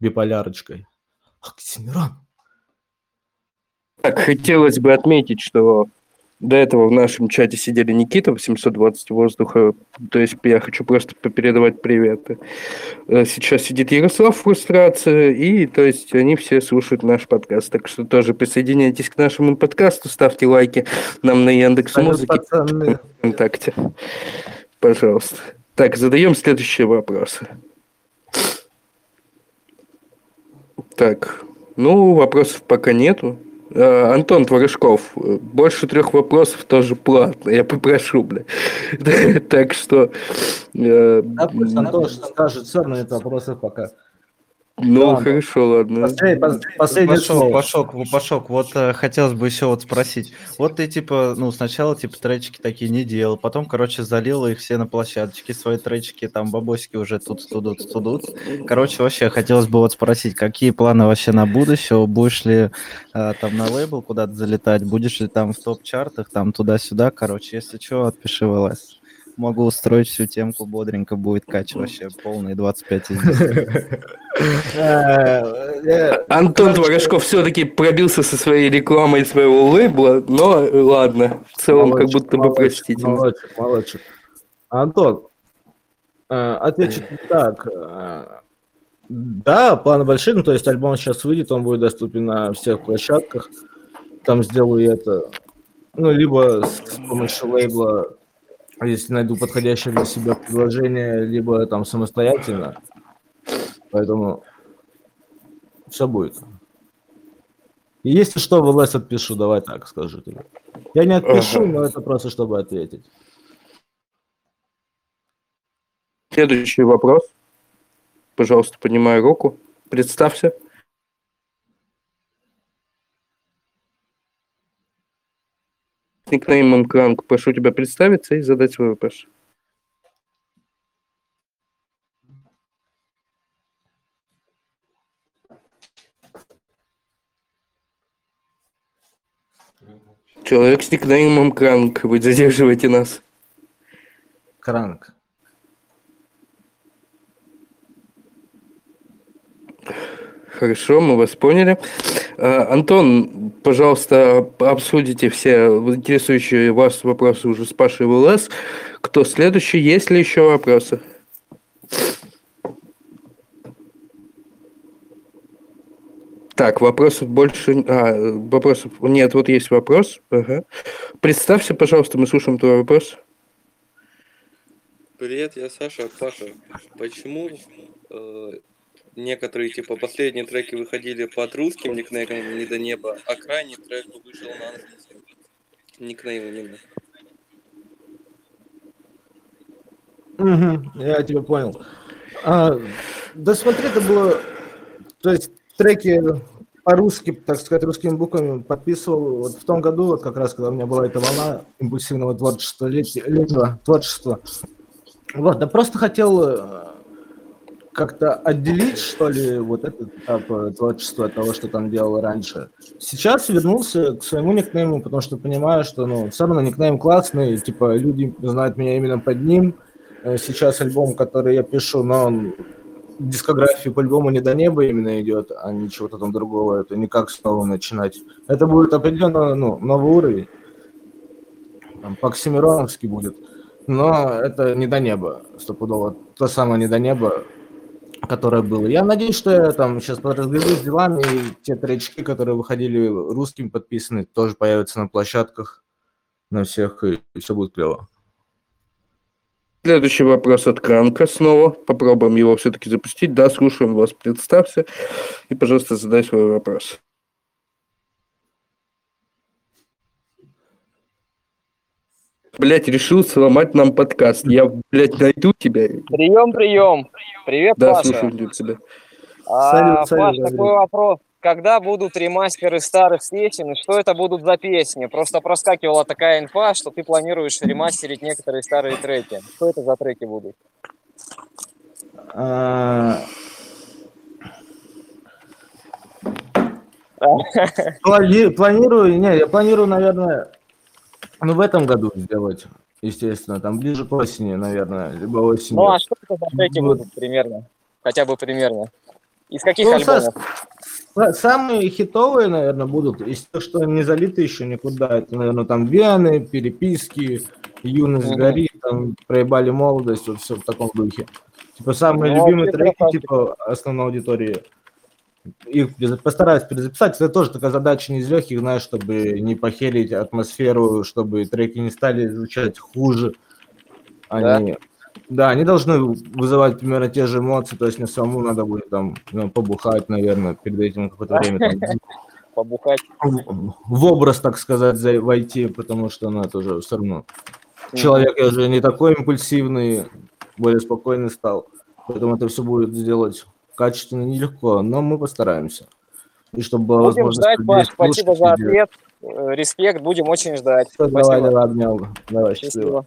биполярочкой. Оксимирон. Так, хотелось бы отметить, что до этого в нашем чате сидели Никита 820 воздуха, то есть я хочу просто передавать приветы. Э, сейчас сидит Ярослав фрустрация, и то есть они все слушают наш подкаст, так что тоже присоединяйтесь к нашему подкасту, ставьте лайки нам на Яндекс Музыке, ВКонтакте, пожалуйста. Так, задаем следующие вопросы. Так, ну, вопросов пока нету. Э, Антон Творожков, больше трех вопросов тоже платно, я попрошу, бля. [LAUGHS] Так что... Э, да, пусть Антон скажет все на эти вопросы пока. Ну, да, хорошо, ладно. Последний, последний Пашок, Пашок, Пашок, вот э, хотелось бы еще вот спросить. Вот ты, типа, ну, сначала, типа, тречки такие не делал, потом, короче, залил их все на площадочке, свои тречки, там, бабосики уже тут, тут, тут. Короче, вообще, хотелось бы вот спросить, какие планы вообще на будущее? Будешь ли э, там на лейбл куда-то залетать? Будешь ли там в топ-чартах, там, туда-сюда? Короче, если что, отпиши в ЛС могу устроить всю темку, бодренько будет кач вообще полный 25 из 10. Э, [LAUGHS] Антон Творожков все-таки пробился со своей рекламой своего лейбла, но ладно, в целом как будто бы простительно. Молодчик, молодчик. Антон, э, отвечу так. Э, да, планы большие, ну, то есть альбом сейчас выйдет, он будет доступен на всех площадках. Там сделаю это, ну, либо с помощью лейбла а если найду подходящее для себя предложение, либо там самостоятельно. Поэтому все будет. И если что, в ЛС отпишу, давай так скажу тебе. Я не отпишу, ага. но это просто чтобы ответить. Следующий вопрос. Пожалуйста, поднимай руку. Представься. Никнеймом Кранк. Прошу тебя представиться и задать свой вопрос. Человек с никнеймом Кранк, вы задерживаете нас. Кранк. Хорошо, мы вас поняли. А, Антон, пожалуйста, обсудите все интересующие вас вопросы уже с Пашей ВЛС. Кто следующий? Есть ли еще вопросы? Так, вопросов больше... А, вопросов... Нет, вот есть вопрос. Ага. Представься, пожалуйста, мы слушаем твой вопрос. Привет, я Саша. Паша, почему э, некоторые, типа, последние треки выходили под русским никнеймом «Не до неба», а крайний трек вышел на английском никнеймом именно. Угу, я тебя понял. А, да смотри, это было... То есть треки по-русски, так сказать, русскими буквами подписывал вот в том году, вот как раз, когда у меня была эта волна импульсивного творчества, летнего творчества. Вот, да просто хотел э, как-то отделить, что ли, вот этот этап творчества от того, что там делал раньше. Сейчас вернулся к своему никнейму, потому что понимаю, что, ну, все равно никнейм классный, типа, люди знают меня именно под ним. Э, сейчас альбом, который я пишу, но он дискографии по альбому не до неба именно идет, а не чего-то там другого. Это не как снова начинать. Это будет определенно, ну, новый уровень. Там, по-оксимироновски будет. Но это не до неба, стопудово. То самое не до неба, которое было. Я надеюсь, что я там сейчас подразглядываю с делами, и те тречки, которые выходили русским подписаны, тоже появятся на площадках на всех, и все будет клево. Следующий вопрос от Кранка снова. Попробуем его все-таки запустить. Да, слушаем вас, представься. И, пожалуйста, задай свой вопрос. Блять, решил сломать нам подкаст. Я, блядь, найду тебя. Прием, прием. Привет, да, Паша. слушаю тебя. А, салют, салют, Паш, такой вопрос. Когда будут ремастеры старых песен, и что это будут за песни? Просто проскакивала такая инфа, что ты планируешь ремастерить некоторые старые треки. Что это за треки будут? А, [LAUGHS] планирую, не, я планирую, наверное, ну, в этом году сделать, естественно, там ближе к осени, наверное, либо осенью. Ну, а что это за треки вот. будут примерно? Хотя бы примерно. Из каких ну, альбомов? Самые хитовые, наверное, будут из тех, что не залиты еще никуда. Это, наверное, там Вены, переписки, Юность mm-hmm. горит, там проебали молодость, вот все в таком духе. Типа самые ну, любимые треки, типа основной аудитории. Их постараюсь перезаписать. Это тоже такая задача не из легких, знаешь, чтобы не похерить атмосферу, чтобы треки не стали звучать хуже. Они, да? да, они должны вызывать примерно те же эмоции, то есть мне самому надо будет там ну, побухать, наверное, перед этим какое-то время. Там, [LAUGHS] побухать. В образ, так сказать, войти, потому что ну, это уже все равно. Человек я уже не такой импульсивный, более спокойный стал. Поэтому это все будет сделать качественно нелегко, но мы постараемся. И чтобы была будем ждать, Паш, спасибо за ответ. Э, респект, будем очень ждать. Все, давай, давай, обнял. Давай, счастливо. счастливо.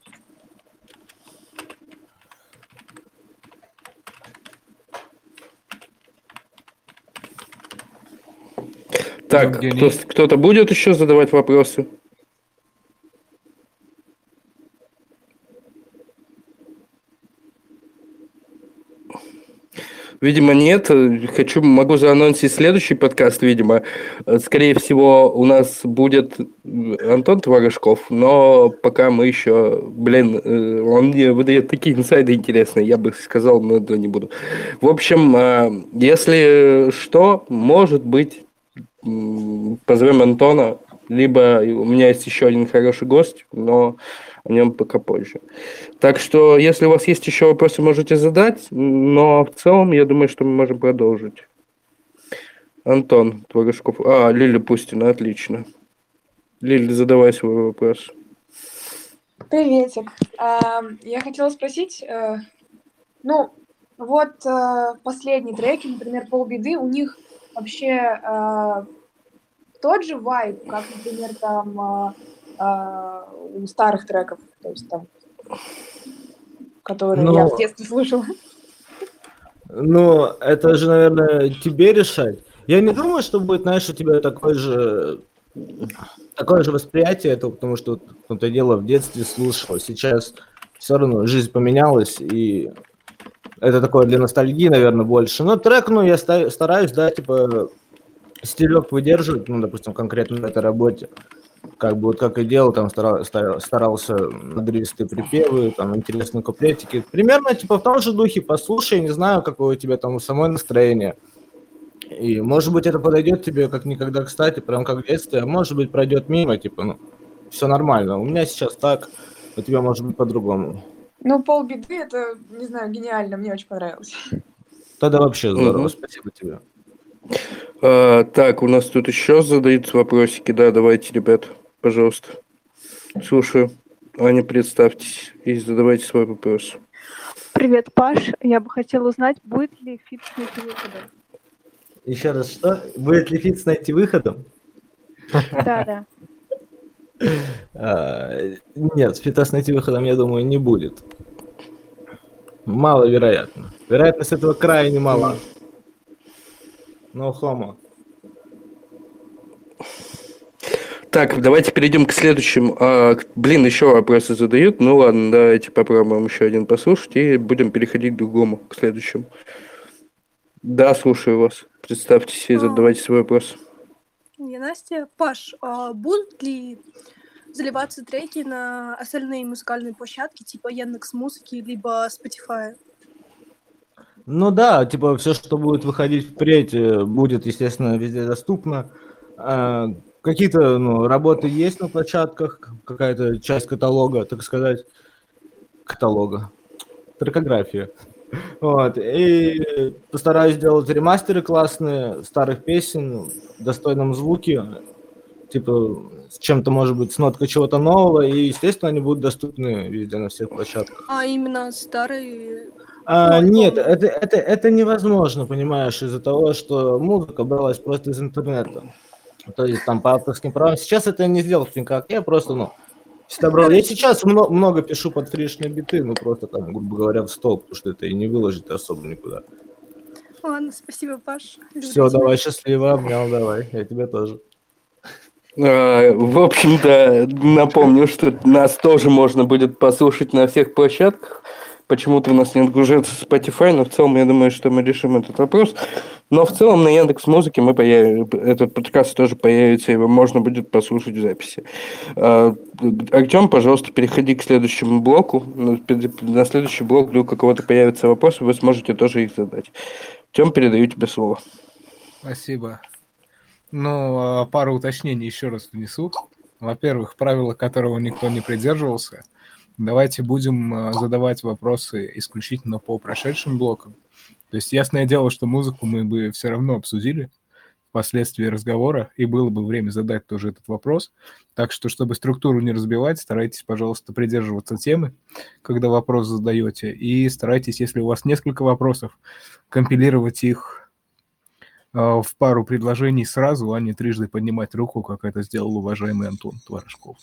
Так, кто, кто-то будет еще задавать вопросы? Видимо, нет. Хочу, могу заанонсить следующий подкаст, видимо. Скорее всего, у нас будет Антон Творожков, но пока мы еще... Блин, э, он мне выдает такие инсайды интересные, я бы сказал, но это не буду. В общем, э, если что, может быть, позовем Антона, либо у меня есть еще один хороший гость, но о нем пока позже. Так что, если у вас есть еще вопросы, можете задать, но в целом, я думаю, что мы можем продолжить. Антон Творожков. А, Лиля Пустина, отлично. Лиля, задавай свой вопрос. Приветик. А, я хотела спросить, э, ну, вот э, последние треки, например, «Полбеды», у них вообще э, тот же вайб, как, например, там э, у старых треков, то есть там, которые Но... я в детстве слушала. Ну, это же, наверное, тебе решать. Я не думаю, что будет, знаешь, у тебя такое же такое же восприятие этого, потому что ну, то дело в детстве слушал. Сейчас все равно жизнь поменялась, и это такое для ностальгии, наверное, больше. Но трек, ну, я стараюсь, да, типа, стилек выдерживать, ну, допустим, конкретно на этой работе как бы вот как и делал, там старался, старался надрывистые припевы, там интересные куплетики. Примерно типа в том же духе, послушай, не знаю, какое у тебя там самое настроение. И может быть это подойдет тебе как никогда кстати, прям как в детстве, а может быть пройдет мимо, типа, ну, все нормально. У меня сейчас так, у тебя может быть по-другому. Ну, полбеды, это, не знаю, гениально, мне очень понравилось. Тогда вообще здорово, угу. спасибо тебе. А, так, у нас тут еще задаются вопросики, да, давайте, ребят пожалуйста. Слушаю. Аня, представьтесь и задавайте свой вопрос. Привет, Паш. Я бы хотела узнать, будет ли фит с найти выходом? Еще раз, что? Будет ли фит с найти выходом? Да, да. [LAUGHS] А, нет, фита с найти выходом, я думаю, не будет. Маловероятно. Вероятность этого крайне мала. No homo. Так, давайте перейдем к следующему. А, блин, еще вопросы задают. Ну ладно, давайте попробуем еще один послушать и будем переходить к другому, к следующему. Да, слушаю вас. Представьтесь и а. задавайте свой вопрос. Я Настя. Паш, а будут ли заливаться треки на остальные музыкальные площадки, типа Яндекс Музыки, либо Spotify? Ну да, типа все, что будет выходить впредь, э, будет, естественно, везде доступно. А, Какие-то ну, работы есть на площадках, какая-то часть каталога, так сказать, каталога, трекография. Вот. И постараюсь сделать ремастеры классные старых песен в достойном звуке, типа с чем-то, может быть, с ноткой чего-то нового, и, естественно, они будут доступны везде на всех площадках. А именно старые... А, нет, это, это, это невозможно, понимаешь, из-за того, что музыка бралась просто из интернета то есть там по авторским правам. Сейчас это не сделал никак, я просто, ну, всегда брал. Я сейчас много, много пишу под фришные биты, ну, просто там, грубо говоря, в стол, потому что это и не выложить особо никуда. Ладно, спасибо, Паш. Все, давай, счастливо, обнял, давай, я тебя тоже. А, в общем-то, напомню, что нас тоже можно будет послушать на всех площадках. Почему-то у нас не отгружается Spotify, но в целом я думаю, что мы решим этот вопрос. Но в целом на Яндекс Музыке мы появ... этот подкаст тоже появится, его можно будет послушать в записи. А, Артем, пожалуйста, переходи к следующему блоку. На следующий блок вдруг у кого-то появятся вопросы, вы сможете тоже их задать. Артем, передаю тебе слово. Спасибо. Ну, а, пару уточнений еще раз внесу. Во-первых, правило которого никто не придерживался. Давайте будем а, задавать вопросы исключительно по прошедшим блокам. То есть ясное дело, что музыку мы бы все равно обсудили впоследствии разговора, и было бы время задать тоже этот вопрос. Так что, чтобы структуру не разбивать, старайтесь, пожалуйста, придерживаться темы, когда вопрос задаете, и старайтесь, если у вас несколько вопросов, компилировать их э, в пару предложений сразу, а не трижды поднимать руку, как это сделал уважаемый Антон Творожков.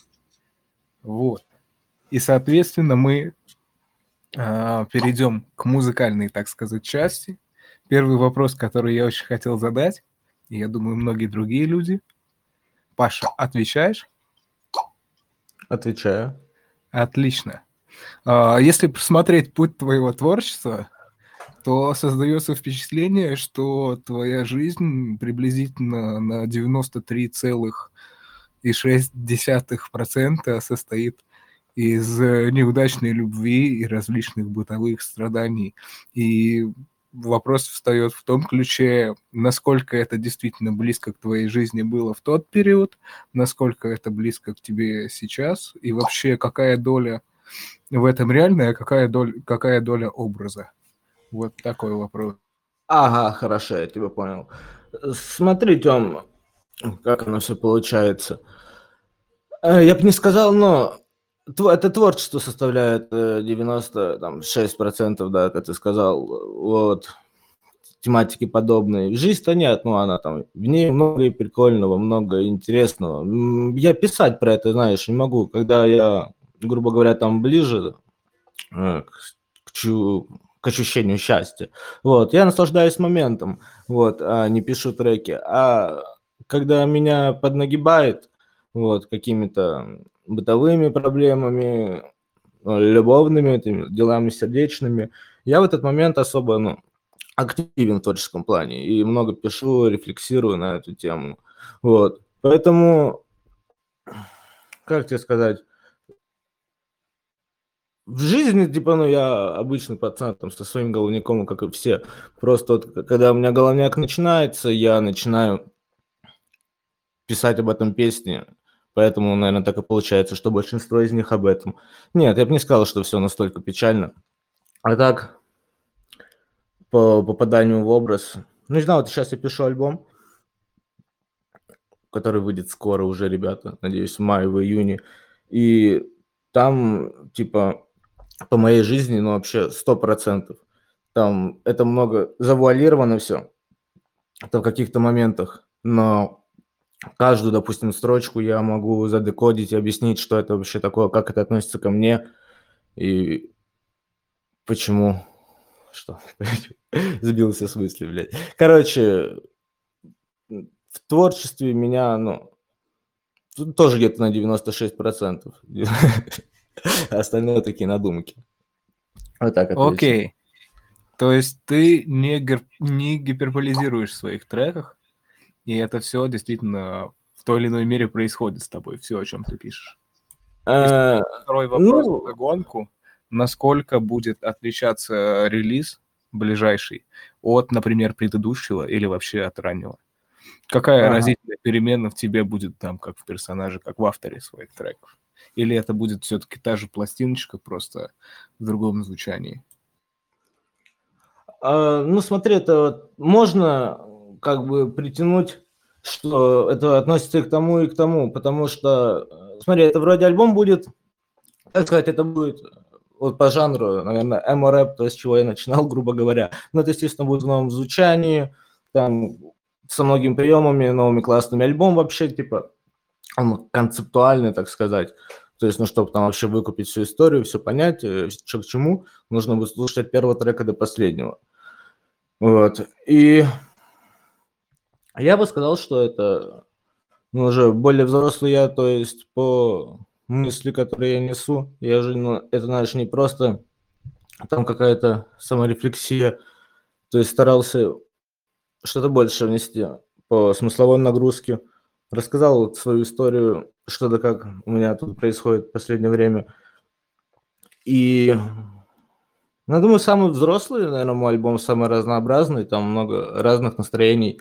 Вот. И, соответственно, мы а, перейдем к музыкальной, так сказать, части. Первый вопрос, который я очень хотел задать, и я думаю, многие другие люди. Паша, отвечаешь? Отвечаю. Отлично. А, если посмотреть путь твоего творчества, то создается впечатление, что твоя жизнь приблизительно на 93,6% состоит из э, неудачной любви и различных бытовых страданий. И вопрос встает в том ключе, насколько это действительно близко к твоей жизни было в тот период, насколько это близко к тебе сейчас, и вообще какая доля в этом реальная, а какая доля, какая доля образа. Вот такой вопрос. Ага, хорошо, я тебя понял. Смотри, Тём, как оно все получается. Э, я бы не сказал, но это творчество составляет 96%, э, да, как ты сказал, вот, тематики подобные. Жизнь-то нет, ну, она там, в ней много и прикольного, много интересного. Я писать про это, знаешь, не могу, когда я, грубо говоря, там ближе э, к, чу, к ощущению счастья. Вот, я наслаждаюсь моментом, вот, а не пишу треки. А когда меня поднагибает, вот, какими-то бытовыми проблемами, ну, любовными этими делами сердечными. Я в этот момент особо ну, активен в творческом плане и много пишу, рефлексирую на эту тему. Вот. Поэтому, как тебе сказать, в жизни, типа, ну, я обычный пацан, там, со своим головником, как и все. Просто вот, когда у меня головняк начинается, я начинаю писать об этом песни, Поэтому, наверное, так и получается, что большинство из них об этом. Нет, я бы не сказал, что все настолько печально. А так, по попаданию в образ. Ну, не знаю, вот сейчас я пишу альбом, который выйдет скоро уже, ребята, надеюсь, в мае, в июне. И там, типа, по моей жизни, ну, вообще, сто процентов. Там это много завуалировано все. Это в каких-то моментах. Но каждую, допустим, строчку я могу задекодить и объяснить, что это вообще такое, как это относится ко мне и почему. Что? [LAUGHS] Сбился с мысли, блядь. Короче, в творчестве меня, ну, тоже где-то на 96%. [LAUGHS] Остальное такие надумки. Вот так Окей. То есть ты не, гер... не гиперболизируешь в своих треках, и это все действительно в той или иной мере происходит с тобой, все, о чем ты пишешь. Э, второй вопрос ну... на гонку. Насколько будет отличаться релиз ближайший от, например, предыдущего или вообще от раннего? Какая ага. разительная перемена в тебе будет там, как в персонаже, как в авторе своих треков? Или это будет все-таки та же пластиночка, просто в другом звучании? А, ну, смотри, это можно как бы притянуть, что это относится и к тому, и к тому, потому что, э, смотри, это вроде альбом будет, так сказать, это будет вот по жанру, наверное, эмо-рэп, то, с чего я начинал, [LAUGHS] грубо говоря. Но это, естественно, будет в новом звучании, там, со многими приемами, новыми классными альбом вообще, типа, он концептуальный, так сказать. То есть, ну, чтобы там вообще выкупить всю историю, все понять, э, что к чему, нужно будет слушать от первого трека до последнего. Вот. И а я бы сказал, что это ну, уже более взрослый я, то есть по мысли, которые я несу, я же, ну, это, знаешь, не просто там какая-то саморефлексия, то есть старался что-то больше внести по смысловой нагрузке. Рассказал свою историю, что да как у меня тут происходит в последнее время. И, ну, думаю, самый взрослый, наверное, мой альбом самый разнообразный, там много разных настроений.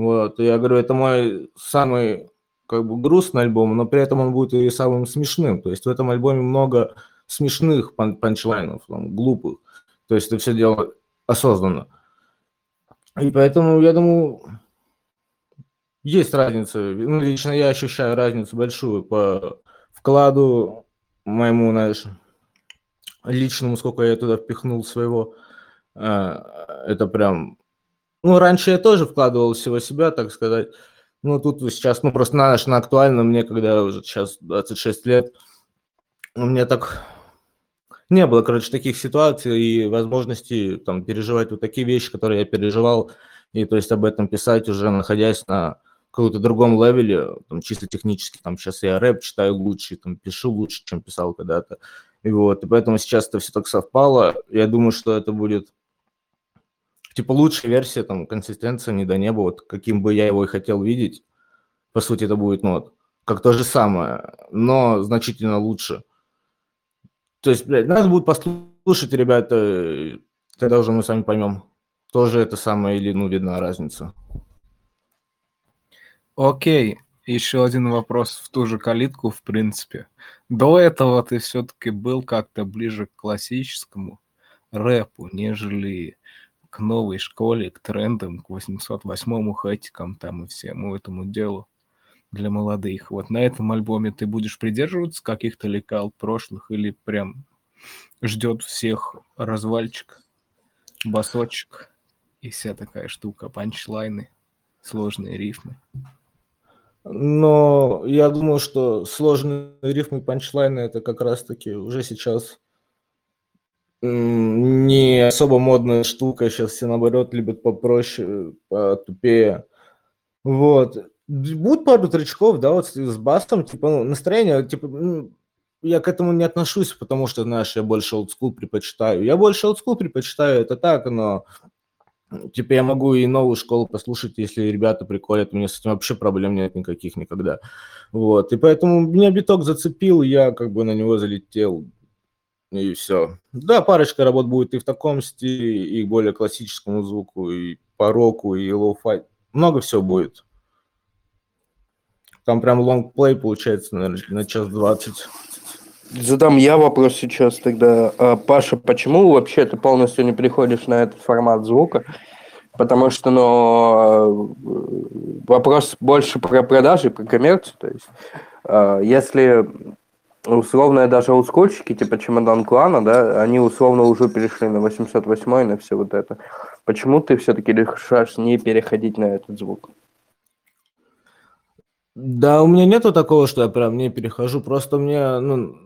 Вот, я говорю, это мой самый как бы грустный альбом, но при этом он будет и самым смешным. То есть в этом альбоме много смешных пан панчлайнов, там, глупых. То есть это все дело осознанно. И поэтому, я думаю, есть разница. Ну, лично я ощущаю разницу большую по вкладу моему, знаешь, личному, сколько я туда впихнул своего. А, это прям... Ну, раньше я тоже вкладывал всего себя, так сказать. Ну, тут сейчас, ну, просто на, на актуально мне, когда уже сейчас 26 лет, у меня так не было, короче, таких ситуаций и возможности там переживать вот такие вещи, которые я переживал, и то есть об этом писать уже находясь на каком-то другом левеле, там, чисто технически, там, сейчас я рэп читаю лучше, там, пишу лучше, чем писал когда-то, и вот, и поэтому сейчас это все так совпало, я думаю, что это будет, типа, лучшая версия, там, консистенция не до неба, вот, каким бы я его и хотел видеть, по сути, это будет, ну, вот, как то же самое, но значительно лучше, то есть, блядь, надо будет послушать, ребята, тогда уже мы сами поймем, тоже это самое или, ну, видна разница. Окей, еще один вопрос в ту же калитку, в принципе. До этого ты все-таки был как-то ближе к классическому рэпу, нежели к новой школе, к трендам, к 808-му хэтикам там и всему этому делу для молодых. Вот на этом альбоме ты будешь придерживаться каких-то лекал прошлых или прям ждет всех развальчик, басочек и вся такая штука, панчлайны, сложные рифмы? Но я думаю, что сложные рифмы панчлайны это как раз-таки уже сейчас не особо модная штука, сейчас все наоборот любят попроще, потупее. Вот. Будут пару тречков, да, вот с басом, типа, ну, настроение, типа, ну, я к этому не отношусь, потому что, знаешь, я больше олдскул предпочитаю. Я больше олдскул предпочитаю, это так, но типа я могу и новую школу послушать, если ребята приколят, у меня с этим вообще проблем нет никаких никогда. Вот, и поэтому меня биток зацепил, я как бы на него залетел, и все. Да, парочка работ будет и в таком стиле, и более классическому звуку, и по року, и lo-fi. Много всего будет. Там прям лонгплей получается, наверное, на час двадцать. Задам я вопрос сейчас тогда. А, Паша, почему вообще ты полностью не приходишь на этот формат звука? Потому что, ну, вопрос больше про продажи, про коммерцию. То есть, а, если условно даже ускольщики, типа чемодан клана, да, они условно уже перешли на 808 на все вот это. Почему ты все-таки решаешь не переходить на этот звук? Да, у меня нету такого, что я прям не перехожу. Просто мне ну,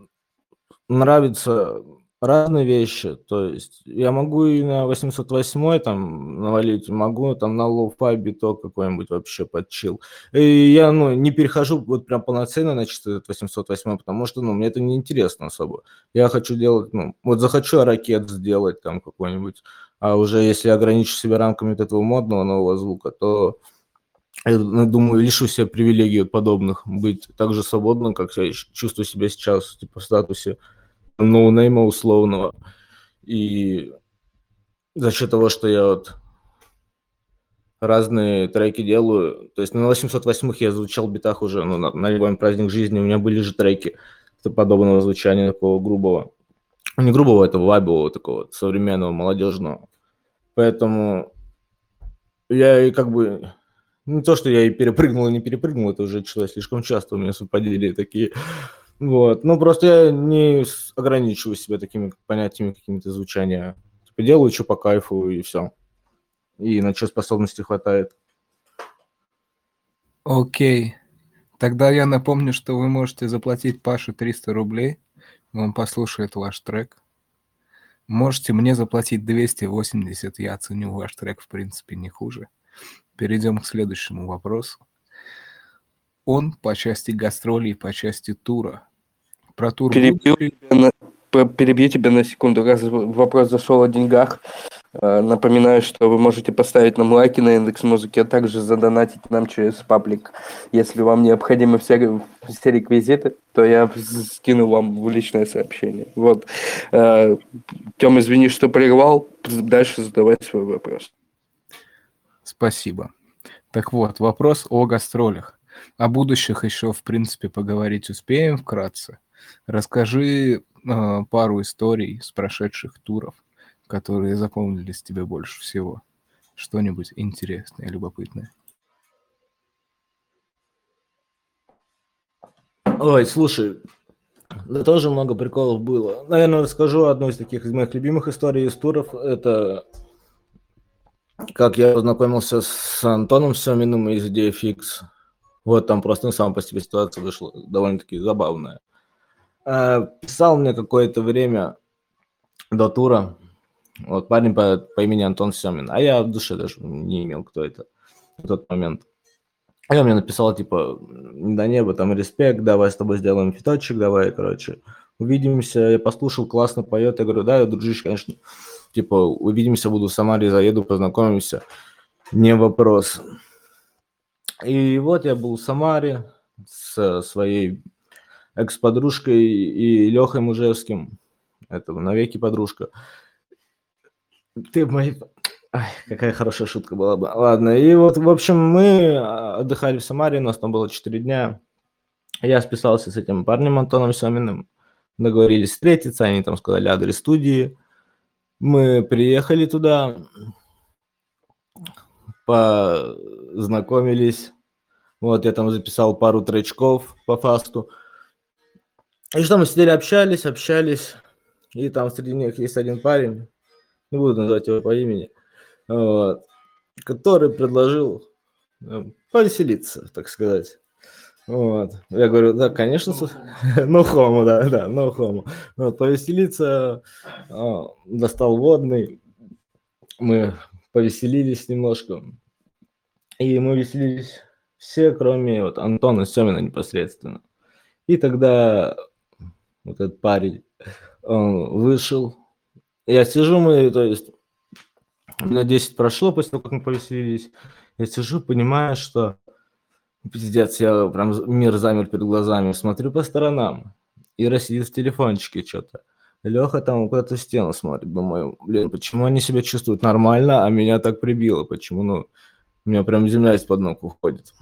нравятся разные вещи. То есть я могу и на 808 там навалить, могу там на lo-fi биток какой-нибудь вообще под chill. И я ну, не перехожу вот прям полноценно на чисто 808, потому что ну, мне это не интересно особо. Я хочу делать, ну, вот захочу ракет сделать там какой-нибудь, а уже если ограничу себя рамками вот этого модного нового звука, то я ну, думаю, лишу себя привилегий подобных, быть так же свободным, как я чувствую себя сейчас, типа, в статусе ноунейма условного. И за счет того, что я вот разные треки делаю, то есть на 808 я звучал в битах уже, ну, на, на любой праздник жизни у меня были же треки подобного звучания, такого грубого. Не грубого, это вайбового, такого современного, молодежного. Поэтому я и как бы не то, что я и перепрыгнул, и не перепрыгнул, это уже началось слишком часто у меня совпадения такие. Вот. Ну, просто я не ограничиваю себя такими понятиями какими-то звучания. Типа делаю что по кайфу, и все. И на что способности хватает. Окей. Тогда я напомню, что вы можете заплатить Паше 300 рублей. Он послушает ваш трек. Можете мне заплатить 280. Я оценю ваш трек, в принципе, не хуже. Перейдем к следующему вопросу. Он по части гастролей, по части тура. Про тур перебью тебя, на, перебью тебя на секунду, раз вопрос зашел о деньгах. Э, напоминаю, что вы можете поставить нам лайки на индекс музыки, а также задонатить нам через паблик. Если вам необходимы все, все реквизиты, то я скину вам в личное сообщение. Вот. Э, Тем, извини, что прервал. Дальше задавай свой вопрос. Спасибо. Так вот, вопрос о гастролях. О будущих еще, в принципе, поговорить успеем вкратце. Расскажи э, пару историй с прошедших туров, которые запомнились тебе больше всего. Что-нибудь интересное, любопытное. Ой, слушай, да тоже много приколов было. Наверное, расскажу одну из таких из моих любимых историй из туров. Это как я познакомился с Антоном Семиным из Фикс. Вот там просто ну, сама по себе ситуация вышла довольно-таки забавная. Э, писал мне какое-то время до тура вот парень по, по имени Антон Семин, а я в душе даже не имел, кто это в тот момент. И он мне написал, типа, до неба, там, респект, давай с тобой сделаем фиточек, давай, короче, увидимся. Я послушал, классно поет. Я говорю, да, дружище, конечно, типа, увидимся, буду в Самаре, заеду, познакомимся. Не вопрос. И вот я был в Самаре с своей экс-подружкой и Лехой Мужевским. Это навеки подружка. Ты мой... Ай, какая хорошая шутка была бы. Ладно, и вот, в общем, мы а, отдыхали в Самаре, у нас там было 4 дня. Я списался с этим парнем Антоном Семиным, договорились встретиться, они там сказали адрес студии. Мы приехали туда, познакомились. Вот, я там записал пару тречков по фасту. И что мы сидели, общались, общались. И там среди них есть один парень, не буду называть его по имени, вот, который предложил э, повеселиться, так сказать. Вот. Я говорю, да, конечно, ну хому, [LAUGHS] да, да, ну хому. Вот, повеселиться, а, достал водный, мы повеселились немножко, и мы веселились все, кроме вот Антона Семина непосредственно. И тогда вот этот парень он вышел, я сижу, мы, то есть, на 10 прошло после того, как мы повеселились. Я сижу, понимаю, что пиздец, я прям мир замер перед глазами, смотрю по сторонам. Ира сидит в телефончике что-то. Леха там куда-то в стену смотрит. Думаю, блин, почему они себя чувствуют нормально, а меня так прибило? Почему, ну, у меня прям земля из-под ног уходит.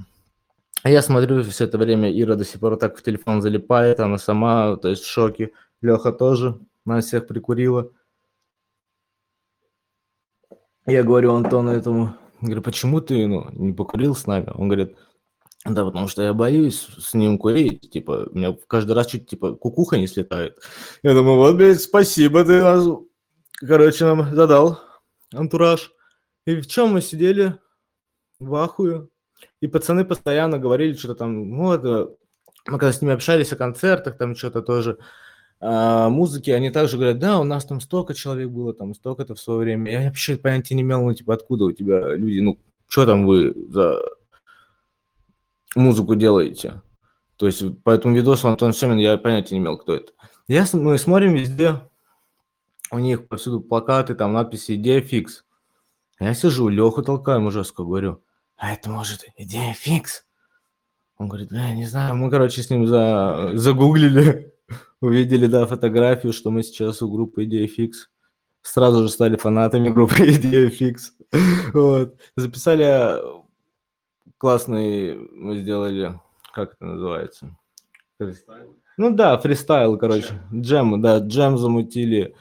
А я смотрю все это время, Ира до сих пор так в телефон залипает, она сама, то есть в шоке. Леха тоже, нас всех прикурила. Я говорю Антону этому, говорю, почему ты ну, не покурил с нами? Он говорит, да, потому что я боюсь с ним курить, типа, у меня каждый раз чуть, типа, кукуха не слетает. Я думаю, вот, блядь, спасибо, ты нас, короче, нам задал антураж. И в чем мы сидели? В ахуе. И пацаны постоянно говорили что-то там, вот, э, мы когда с ними общались о концертах, там что-то тоже, а, музыки, они также говорят, да, у нас там столько человек было, там столько-то в свое время. Я вообще понятия не имел, ну, типа, откуда у тебя люди, ну, что там вы за музыку делаете? То есть по этому видосу Антон Семин я понятия не имел, кто это. Я, мы смотрим везде, у них повсюду плакаты, там надписи «Идея фикс». Я сижу, Леху толкаю мужеско, говорю, а это может идея фикс? Он говорит, да, я не знаю, мы, короче, с ним за... загуглили [LAUGHS] увидели, да, фотографию, что мы сейчас у группы Идея Фикс. Сразу же стали фанатами группы [LAUGHS] Идея Фикс. Вот. Записали классный, мы сделали, как это называется? Ну да, фристайл, короче. Джем, да, джем замутили.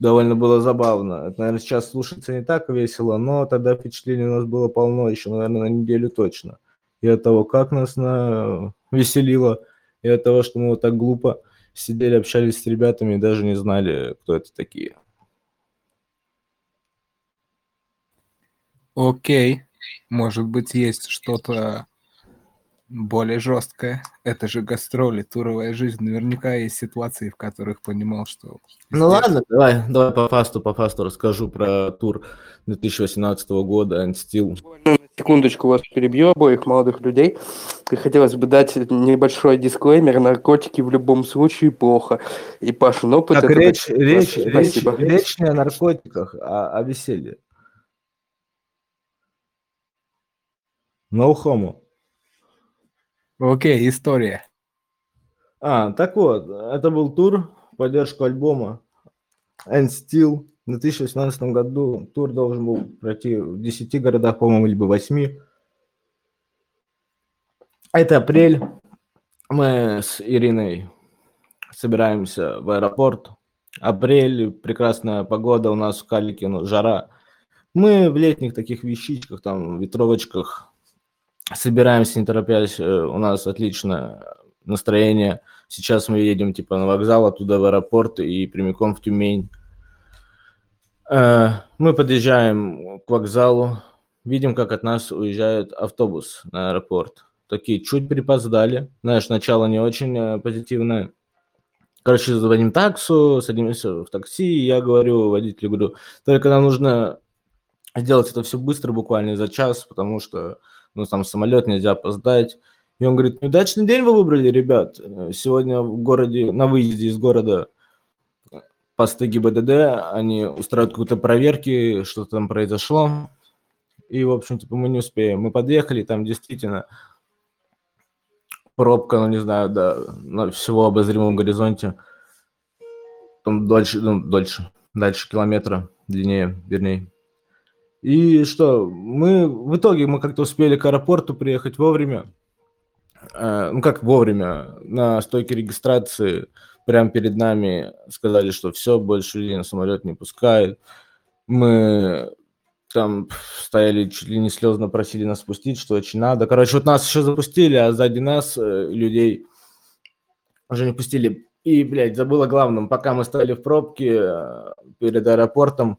Довольно было забавно. Это, наверное, сейчас слушаться не так весело, но тогда впечатлений у нас было полно, еще, наверное, на неделю точно. И от того, как нас на... веселило, и от того, что мы вот так глупо сидели, общались с ребятами и даже не знали, кто это такие. Окей. Может быть, есть что-то более жесткая. Это же гастроли, туровая жизнь. Наверняка есть ситуации, в которых понимал, что... Ну ладно, давай, давай по фасту, по фасту расскажу про тур 2018 года Unsteel. Секундочку вас перебью, обоих молодых людей. И хотелось бы дать небольшой дисклеймер. Наркотики в любом случае плохо. И Паша, ну опыт... Так, это речь, речь, речь, речь не о наркотиках, а о веселье. No homo. Окей, история. А, так вот, это был тур в поддержку альбома And Still. В 2018 году тур должен был пройти в 10 городах, по-моему, либо 8. Это апрель. Мы с Ириной собираемся в аэропорт. Апрель, прекрасная погода у нас в Калике, ну, жара. Мы в летних таких вещичках, там, ветровочках собираемся, не торопясь. Э, У нас отличное настроение. Сейчас мы едем типа на вокзал, оттуда в аэропорт и прямиком в Тюмень. Э, Мы подъезжаем к вокзалу, видим, как от нас уезжает автобус на аэропорт. Такие чуть припоздали. Знаешь, начало не очень э, позитивное. Короче, звоним таксу, садимся в такси, я говорю водителю, говорю, только нам нужно сделать это все быстро, буквально за час, потому что, ну, там самолет нельзя опоздать. И он говорит, удачный день вы выбрали, ребят. Сегодня в городе, на выезде из города посты ГИБДД, они устраивают какие-то проверки, что там произошло. И, в общем, типа, мы не успеем. Мы подъехали, там действительно пробка, ну, не знаю, да, на всего обозримом горизонте. Там дольше, ну, дольше, дальше километра, длиннее, вернее. И что, мы в итоге мы как-то успели к аэропорту приехать вовремя. Э, ну как вовремя, на стойке регистрации прямо перед нами сказали, что все, больше людей на самолет не пускают. Мы там стояли, чуть ли не слезно просили нас спустить, что очень надо. Короче, вот нас еще запустили, а сзади нас э, людей уже не пустили. И, блядь, забыла о главном. Пока мы стояли в пробке э, перед аэропортом,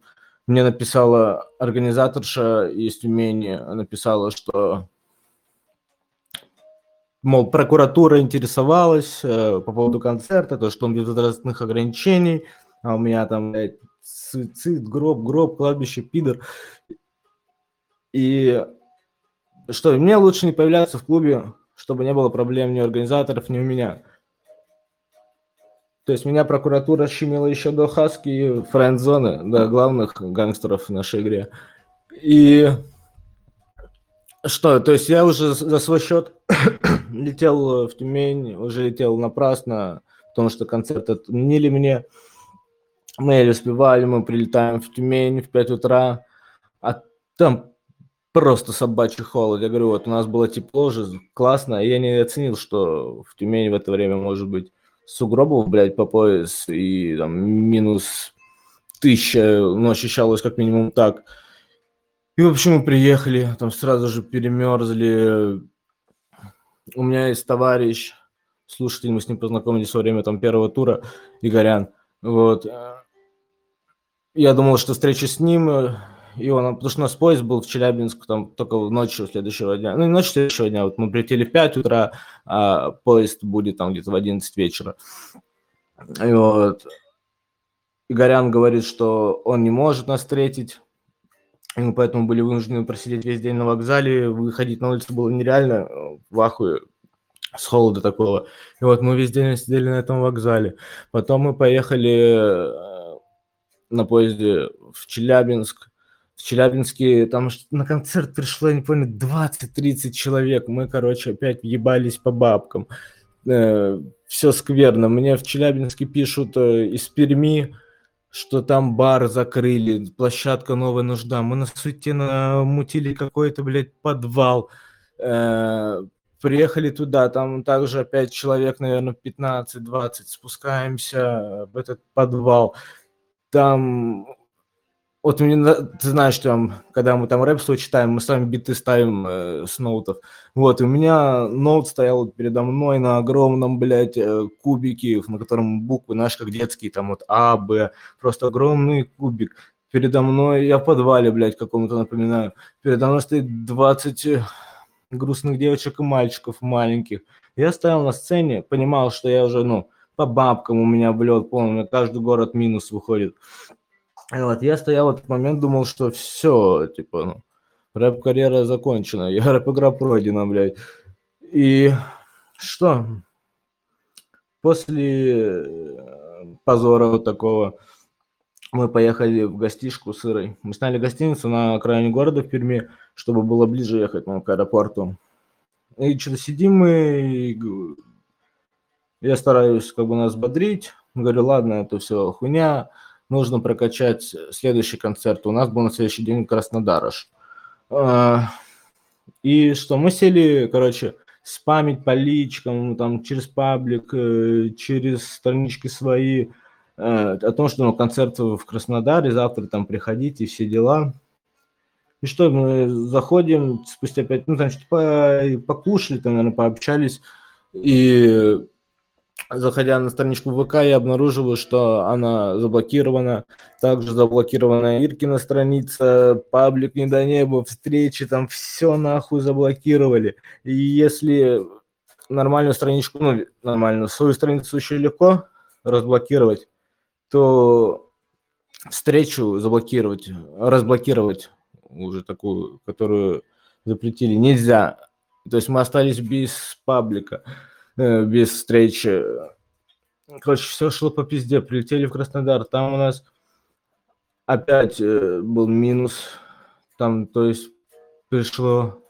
мне написала организаторша из Тюмени, написала, что мол, прокуратура интересовалась э, по поводу концерта, то, что он без возрастных ограничений, а у меня там, блядь, суицид, гроб, гроб, кладбище, пидор. И что, мне лучше не появляться в клубе, чтобы не было проблем ни у организаторов, ни у меня. То есть меня прокуратура щемила еще до Хаски и френд-зоны, до главных гангстеров в нашей игре. И что, то есть я уже за свой счет [COUGHS] летел в Тюмень, уже летел напрасно, потому что концерт отменили мне. Мы еле успевали, мы прилетаем в Тюмень в 5 утра, а там просто собачий холод. Я говорю, вот у нас было тепло же, классно, и я не оценил, что в Тюмени в это время может быть сугробов, блядь, по пояс, и там минус тысяча, ну, ощущалось как минимум так. И, в общем, мы приехали, там сразу же перемерзли. У меня есть товарищ, слушатель, мы с ним познакомились во время там первого тура, Игорян. Вот. Я думал, что встреча с ним, и он, потому что у нас поезд был в Челябинск там только ночью следующего дня. Ну, не ночью следующего дня. Вот мы прилетели в 5 утра, а поезд будет там где-то в 11 вечера. И вот. Игорян говорит, что он не может нас встретить. И мы поэтому были вынуждены просидеть весь день на вокзале. Выходить на улицу было нереально. В ахуе с холода такого. И вот мы весь день сидели на этом вокзале. Потом мы поехали э, на поезде в Челябинск. В Челябинске там на концерт пришло, я не помню, 20-30 человек. Мы, короче, опять въебались по бабкам. Э, все скверно. Мне в Челябинске пишут э, из Перми, что там бар закрыли, площадка новая нужда. Мы на суете намутили какой-то, блядь, подвал. Э, приехали туда, там также опять человек, наверное, 15-20, спускаемся в этот подвал. Там, вот мне, ты знаешь, что когда мы там рэп свой читаем, мы сами биты ставим э, с ноутов. Вот, и у меня ноут стоял передо мной на огромном, блядь, э, кубике, на котором буквы, знаешь, как детские, там вот А, Б, просто огромный кубик. Передо мной, я в подвале, блядь, какому-то напоминаю, передо мной стоит 20 грустных девочек и мальчиков маленьких. Я стоял на сцене, понимал, что я уже, ну, по бабкам у меня влет полный, каждый город минус выходит. Вот я стоял в этот момент, думал, что все, типа, ну, рэп-карьера закончена, я рэп-игра пройдена, блядь. И что? После э, позора вот такого мы поехали в гостишку с Ирой. Мы сняли гостиницу на окраине города в Перми, чтобы было ближе ехать ну, к аэропорту. И что-то сидим мы, и я стараюсь как бы нас бодрить. Говорю, ладно, это все хуйня, нужно прокачать следующий концерт. У нас был на следующий день Краснодарыш. А, и что, мы сели, короче, спамить по личкам, там, через паблик, э, через странички свои, э, о том, что ну, концерт в Краснодаре, завтра там приходите, все дела. И что, мы заходим, спустя пять, ну, там что-то покушали, там, наверное, пообщались, и заходя на страничку ВК, я обнаруживаю, что она заблокирована. Также заблокирована Иркина страница, паблик не до неба, встречи, там все нахуй заблокировали. И если нормальную страничку, ну, нормальную, свою страницу еще легко разблокировать, то встречу заблокировать, разблокировать уже такую, которую запретили, нельзя. То есть мы остались без паблика. Э, без встречи. Короче, все шло по пизде. Прилетели в Краснодар. Там у нас опять э, был минус. Там, то есть, пришло...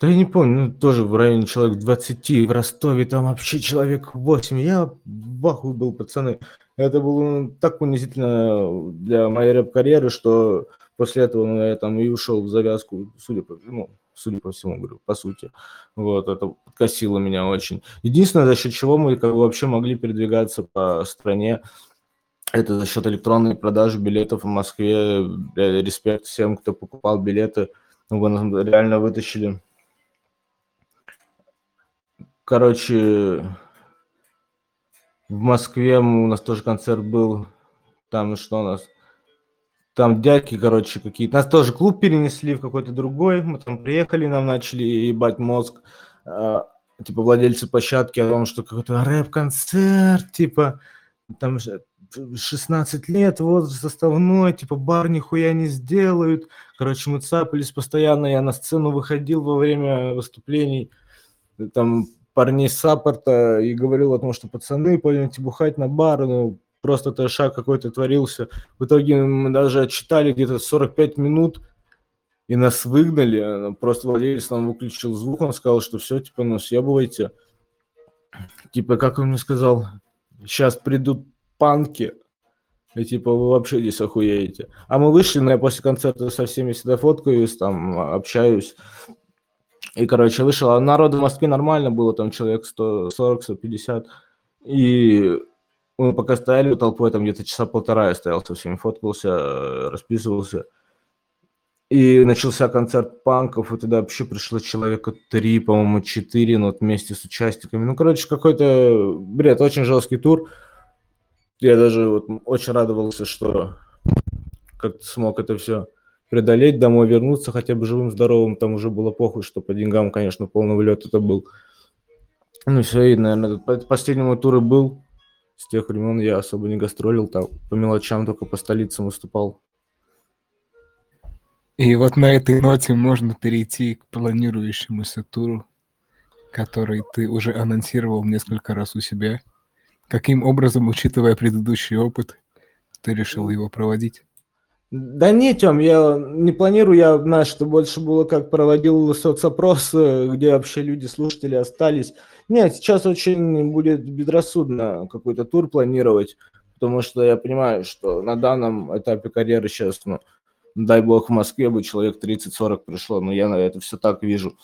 Да я не помню, ну, тоже в районе человек 20, в Ростове там вообще человек 8. Я в ахуе был, пацаны. Это было ну, так унизительно для моей рэп-карьеры, что после этого ну, я там и ушел в завязку, судя по, ну, судя по всему, говорю, по сути. Вот, это подкосило меня очень. Единственное, за счет чего мы как бы, вообще могли передвигаться по стране, это за счет электронной продажи билетов в Москве. Респект всем, кто покупал билеты. Вы реально вытащили. Короче, в Москве у нас тоже концерт был. Там что у нас? Там дядьки, короче, какие-то. Нас тоже клуб перенесли в какой-то другой. Мы там приехали, нам начали ебать мозг. Э, типа владельцы площадки о том, что какой-то рэп-концерт, типа там 16 лет, возраст составной, типа бар нихуя не сделают. Короче, мы цапались постоянно, я на сцену выходил во время выступлений, там парней саппорта и говорил о том, что пацаны, пойдемте бухать на бар, ну, просто трешак какой-то творился. В итоге мы даже отчитали где-то 45 минут, и нас выгнали. Просто владелец нам выключил звук, он сказал, что все, типа, ну, съебывайте. Типа, как он мне сказал, сейчас придут панки, и типа вы вообще здесь охуеете. А мы вышли, но я после концерта со всеми всегда фоткаюсь, там общаюсь. И, короче, вышел. А народу в Москве нормально было, там человек 140-150. И мы пока стояли толпой, там где-то часа полтора я стоял со всеми, фоткался, э, расписывался. И начался концерт панков, и туда вообще пришло человека три, по-моему, четыре, ну, вот вместе с участниками. Ну, короче, какой-то бред, очень жесткий тур. Я даже вот очень радовался, что как-то смог это все преодолеть, домой вернуться хотя бы живым, здоровым. Там уже было похуй, что по деньгам, конечно, полный влет это был. Ну, все, и, наверное, последнему туру был с тех времен я особо не гастролил, там по мелочам только по столицам выступал. И вот на этой ноте можно перейти к планирующемуся туру, который ты уже анонсировал несколько раз у себя. Каким образом, учитывая предыдущий опыт, ты решил его проводить? Да нет, Тём, я не планирую, я, знаешь, что больше было как проводил соцопрос, где вообще люди, слушатели остались. Нет, сейчас очень будет безрассудно какой-то тур планировать, потому что я понимаю, что на данном этапе карьеры сейчас, ну, дай бог, в Москве бы человек 30-40 пришло, но я на это все так вижу.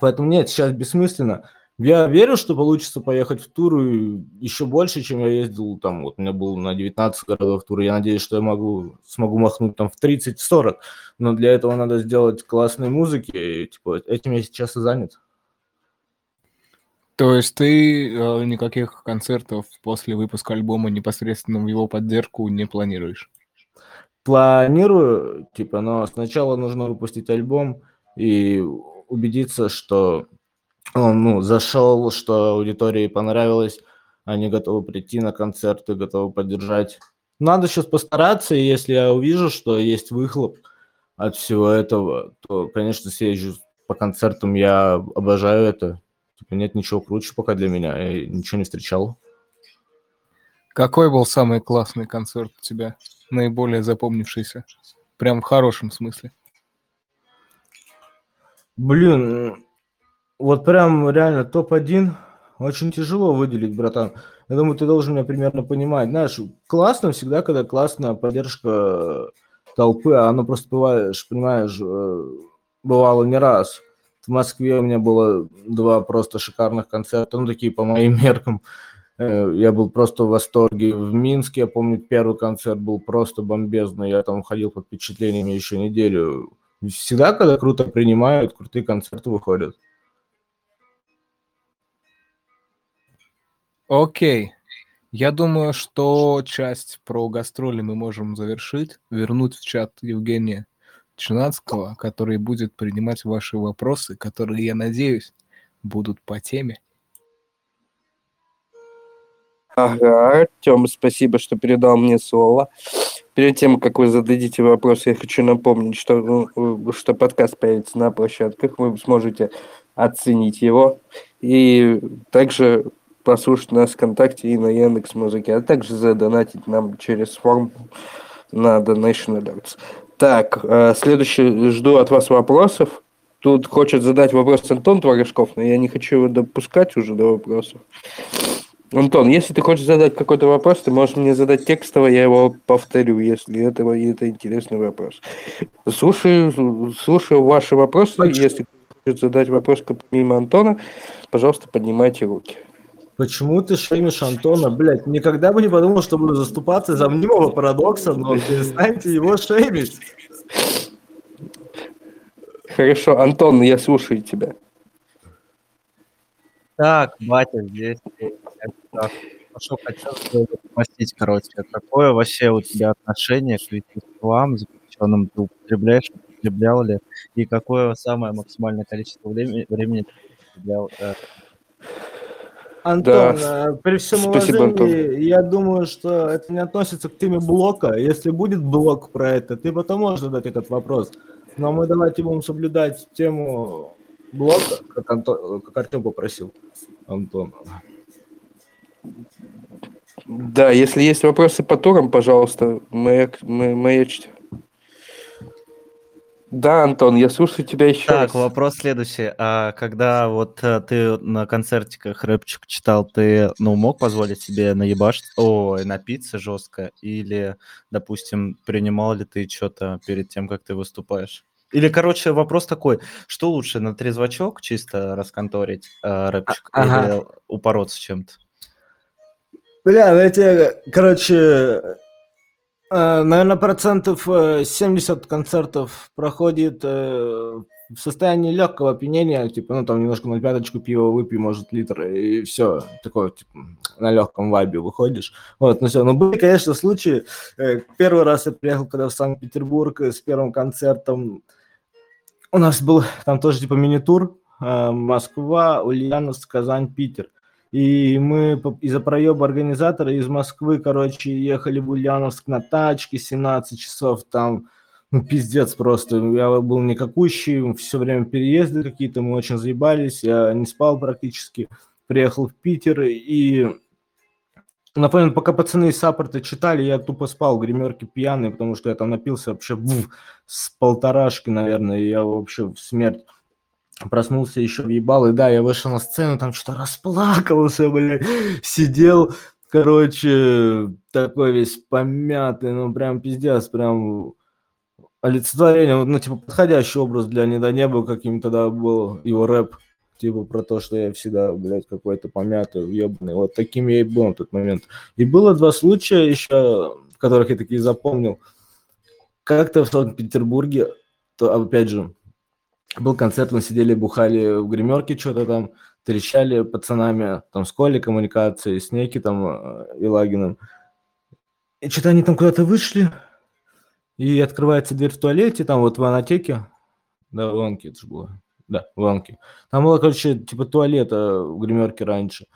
Поэтому нет, сейчас бессмысленно. Я верю, что получится поехать в тур еще больше, чем я ездил там. Вот у меня был на 19 городов тур. Я надеюсь, что я могу, смогу махнуть там в 30-40. Но для этого надо сделать классные музыки. И, типа, этим я сейчас и занят. То есть ты э, никаких концертов после выпуска альбома непосредственно в его поддержку не планируешь? Планирую, типа, но сначала нужно выпустить альбом, и убедиться, что он ну, зашел, что аудитории понравилось, они готовы прийти на концерты, готовы поддержать. Надо сейчас постараться, и если я увижу, что есть выхлоп от всего этого, то, конечно, съезжу по концертам, я обожаю это. Типа нет ничего круче пока для меня, я ничего не встречал. Какой был самый классный концерт у тебя, наиболее запомнившийся? Прям в хорошем смысле. Блин, вот прям реально топ-1 очень тяжело выделить, братан. Я думаю, ты должен меня примерно понимать. Знаешь, классно всегда, когда классная поддержка толпы, а оно просто бываешь, понимаешь, э, бывало не раз. В Москве у меня было два просто шикарных концерта, ну, такие по моим [LAUGHS] меркам. Э, я был просто в восторге. В Минске, я помню, первый концерт был просто бомбезный. Я там ходил под впечатлениями еще неделю. Всегда, когда круто принимают, крутые концерты выходят. Окей. Я думаю, что часть про гастроли мы можем завершить, вернуть в чат Евгения Чинацкого, который будет принимать ваши вопросы, которые, я надеюсь, будут по теме. Ага, Артем, спасибо, что передал мне слово. Перед тем, как вы зададите вопрос, я хочу напомнить, что, ну, что подкаст появится на площадках, вы сможете оценить его. И также послушать нас ВКонтакте и на Яндекс Музыке, а также задонатить нам через форму на Donation Alerts. Так, э, следующий, жду от вас вопросов. Тут хочет задать вопрос Антон Творожков, но я не хочу его допускать уже до вопросов. Антон, если ты хочешь задать какой-то вопрос, ты можешь мне задать текстово, я его повторю, если это, это интересный вопрос. Слушаю, слушаю ваши вопросы. Почему? Если хочешь задать вопрос помимо Антона, пожалуйста, поднимайте руки. Почему ты шеймишь Антона? Блять, никогда бы не подумал, что буду заступаться за мнимого парадокса, но перестаньте его шеймить. Хорошо, Антон, я слушаю тебя. Так, батя здесь. Что хотел спросить, короче, какое вообще у тебя отношение к веществам, запрещенным ты употребляешь, употреблял ли, и какое самое максимальное количество времени, времени ты употреблял? Э, Антон, да. Э, при всем Спасибо, уважении, Антон. я думаю, что это не относится к теме блока. Если будет блок про это, ты потом можешь задать этот вопрос. Но мы давайте будем соблюдать тему блока, как, Антон, как Артем попросил. Антон. Да, если есть вопросы по турам, пожалуйста, маяк, маячьте. Да, Антон, я слушаю тебя еще Так, раз. вопрос следующий. А когда вот э, ты на концертиках рэпчик читал, ты, ну, мог позволить себе наебашить, ой, напиться жестко? Или, допустим, принимал ли ты что-то перед тем, как ты выступаешь? Или, короче, вопрос такой, что лучше, на трезвачок чисто расконторить э, рэпчик а, ага. или упороться чем-то? Бля, ну я короче, Э, Наверное, процентов 70 э, концертов проходит э, в состоянии легкого опьянения, типа, ну, там немножко на пяточку пива выпью, может, литр, и все, такое, типа, на легком вайбе выходишь. Вот, ну все. Но были, конечно, случаи. Первый раз я приехал, когда в Санкт-Петербург с первым концертом. У нас был там тоже, типа, мини-тур. Москва, Ульяновск, Казань, Питер. И мы из-за проеба организатора из Москвы, короче, ехали в Ульяновск на тачке 17 часов там. Ну, пиздец просто. Я был никакущий, все время переезды какие-то, мы очень заебались, я не спал практически. Приехал в Питер и Напомню, пока пацаны из саппорта читали, я тупо спал в гримерке пьяный, потому что я там напился вообще буф, с полторашки, наверное, и я вообще в смерть проснулся еще въебал, и да, я вышел на сцену, там что-то расплакался, блядь, сидел, короче, такой весь помятый, ну, прям пиздец, прям олицетворение, ну, типа, подходящий образ для Недонеба, каким тогда был его рэп, типа, про то, что я всегда, блядь, какой-то помятый, въебанный, вот таким я и был в тот момент. И было два случая еще, которых я такие запомнил, как-то в Санкт-Петербурге, то, опять же, был концерт, мы сидели, бухали в гримерке, что-то там, трещали пацанами, там, с Колей коммуникации, с Неки там э, и Лагиным. И что-то они там куда-то вышли, и открывается дверь в туалете, там вот в анотеке, Да, в Илонке это же было. Да, в Илонке. Там было, короче, типа туалета в гримерке раньше.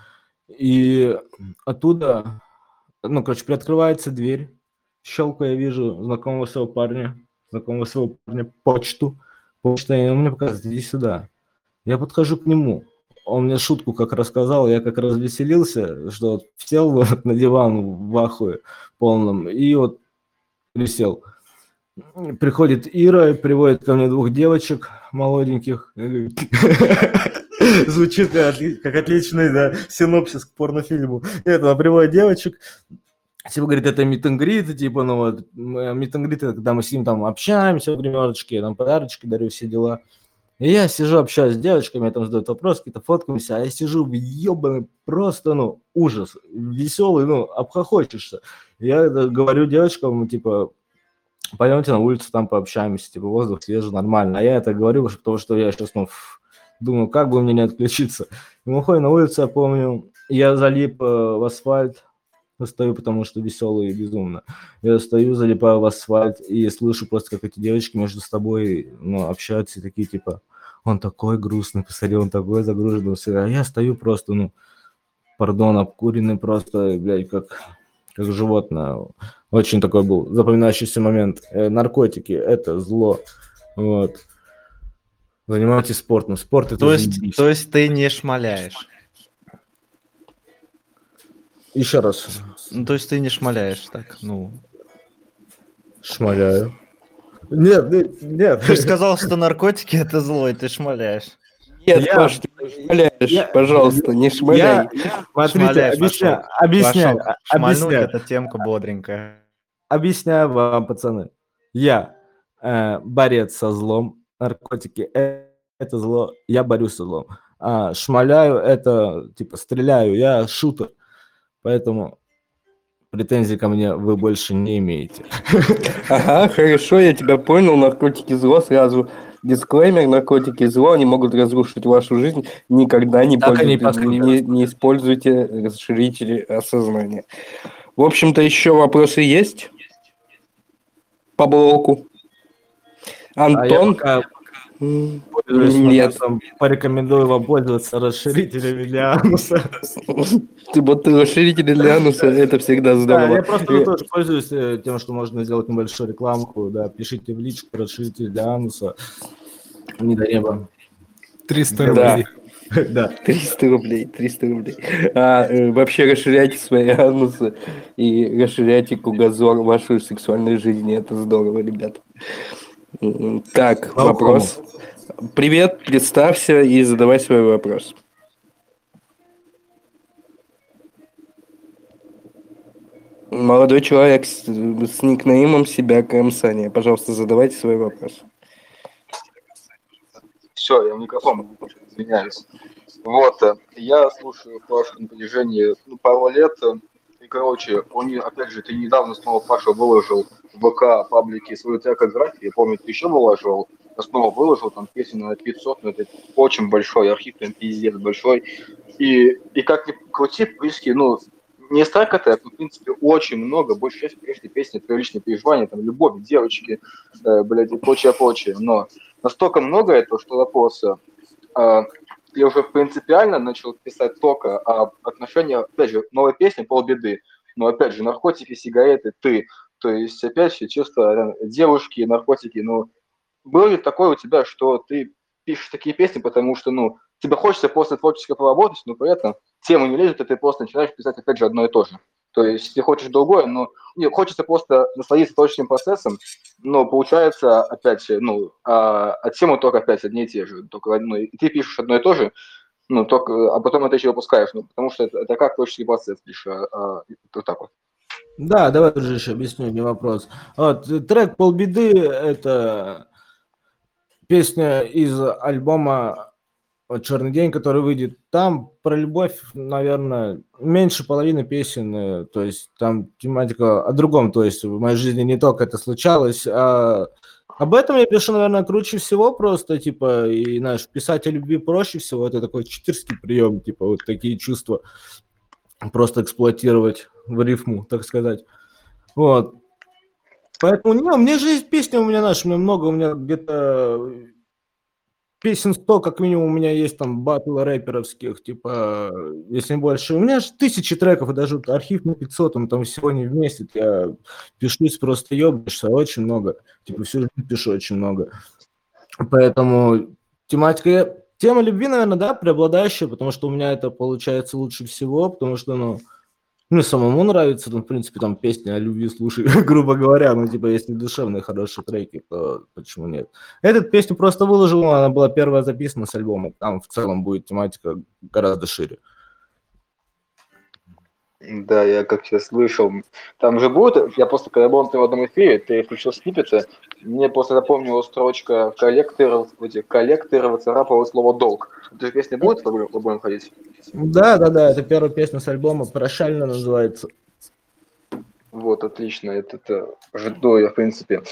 И оттуда, ну, короче, приоткрывается дверь. Щелку я вижу знакомого своего парня, знакомого своего парня, почту. Почта, и он мне показывает, иди сюда. Я подхожу к нему. Он мне шутку как рассказал, я как развеселился, что вот сел [LAUGHS] вот на диван в ахуе полном и вот присел. Приходит Ира, приводит ко мне двух девочек молоденьких. [LAUGHS] Звучит как отличный синопсис к порнофильму. Это приводит девочек, Типа, говорит, это митингрид, типа, ну вот, митингрид, когда мы с ним там общаемся в гримерочке, там подарочки дарю, все дела. И я сижу, общаюсь с девочками, там задают вопросы, какие-то фоткаемся, а я сижу ебаный просто, ну, ужас, веселый, ну, обхохочешься. Я говорю девочкам, типа, пойдемте на улицу, там пообщаемся, типа, воздух свежий, нормально. А я это говорю, потому что я сейчас, ну, думаю, как бы мне не отключиться. И мы ходим на улицу, я помню, я залип э, в асфальт, стою, потому что веселый и безумно. Я стою, залипаю в асфальт и слышу просто, как эти девочки между собой ну, общаются и такие, типа, он такой грустный, посмотри, он такой загруженный. А я стою просто, ну, пардон, обкуренный просто, блядь, как, как животное. Очень такой был запоминающийся момент. Э, наркотики – это зло. Вот. Занимайтесь спортом. Спорт – это то есть, то есть ты не шмаляешь? Еще раз. Ну, то есть ты не шмаляешь так, ну... Шмаляю. Нет, нет. Ты же сказал, что наркотики это зло, и ты шмаляешь. Нет, я, Паш, ты не шмаляешь, я, пожалуйста, не шмаляй. Я, смотрите, объясняю, объясняю, объясняю. Это темка бодренькая. Объясняю вам, пацаны. Я э, борец со злом, наркотики э, это зло, я борюсь со злом. А шмаляю это, типа, стреляю, я шутер. Поэтому претензий ко мне вы больше не имеете. [LAUGHS] Ага, хорошо, я тебя понял. Наркотики зло сразу. Дисклеймер, наркотики зло, они могут разрушить вашу жизнь. Никогда не, пользуйте, не, не используйте расширители осознания. В общем-то, еще вопросы есть по блоку. Антон? А я пока нет. Порекомендую вам пользоваться расширителями для ануса. Ты вот расширители для ануса, это всегда здорово. Да, я просто тоже пользуюсь э, тем, что можно сделать небольшую рекламку. Да, пишите в личку расширитель для ануса. Не до неба. 300 рублей. [LAUGHS] Да. 300 рублей, 300 рублей. А, э, вообще расширяйте свои анусы и расширяйте кругозор вашей сексуальной жизни. Это здорово, ребята. Так, вопрос. Привет, представься и задавай свой вопрос. Молодой человек с, с никнеймом себя Крымсания. Пожалуйста, задавайте свой вопрос. Все, я в микрофон извиняюсь. Вот, э, я слушаю Пашу на протяжении ну, пару лет. Короче, он, опять же, ты недавно снова Паша выложил в ВК паблике свою трекографию. Я помню, ты еще выложил снова выложил, там песен на 500, но это очень большой архив, прям пиздец большой. И, и как ни крути, практически, ну, не стак это, в принципе, очень много, большая часть, конечно, песни про личные переживания, там, любовь, девочки, э, блядь, и прочее, прочее. Но настолько много этого, что вопрос, э, я уже принципиально начал писать только о отношениях, опять же, новой песни, полбеды, но, опять же, наркотики, сигареты, ты, то есть, опять же, чувство девушки, наркотики, ну, было ли такое у тебя, что ты пишешь такие песни, потому что, ну, тебе хочется просто творчески поработать, но при этом тема не лезет, и ты просто начинаешь писать, опять же, одно и то же. То есть ты хочешь другое, но не, хочется просто насладиться творческим процессом, но получается, опять, ну, а, а темы только опять одни и те же. Только, ну, и ты пишешь одно и то же, ну, только, а потом это еще выпускаешь, ну, потому что это, это как творческий процесс, лишь а, а, вот так вот. Да, давай уже еще объясню, не вопрос. Вот, трек «Полбеды» — это песня из альбома «Черный день», который выйдет. Там про любовь, наверное, меньше половины песен, э, то есть там тематика о другом, то есть в моей жизни не только это случалось, а об этом я пишу, наверное, круче всего просто, типа, и, знаешь, писать о любви проще всего, это такой читерский прием, типа, вот такие чувства просто эксплуатировать в рифму, так сказать. Вот. Поэтому, не, у меня же есть песни, у меня, знаешь, у меня много, у меня где-то песен 100, как минимум, у меня есть там батл рэперовских, типа, если не больше. У меня же тысячи треков, и даже архив на 500, он там сегодня вместе. Я пишусь, просто ебаешься, очень много. Типа, всю жизнь пишу очень много. Поэтому тематика... Тема любви, наверное, да, преобладающая, потому что у меня это получается лучше всего, потому что, ну, мне самому нравится, ну, в принципе, там песни о любви слушай, [LAUGHS] грубо говоря, ну, типа, если душевные хорошие треки, то почему нет? Эту песню просто выложил, она была первая записана с альбома, там в целом будет тематика гораздо шире. Да, я как сейчас слышал. Там же будет, я просто когда был в одном эфире, ты включил сниппеты, мне просто напомнила строчка коллекторов, эти коллекторов царапало слово долг. Эта же песня будет в альбом ходить? Да, да, да, это первая песня с альбома, прощально называется. Вот, отлично, это, это жду я, в принципе.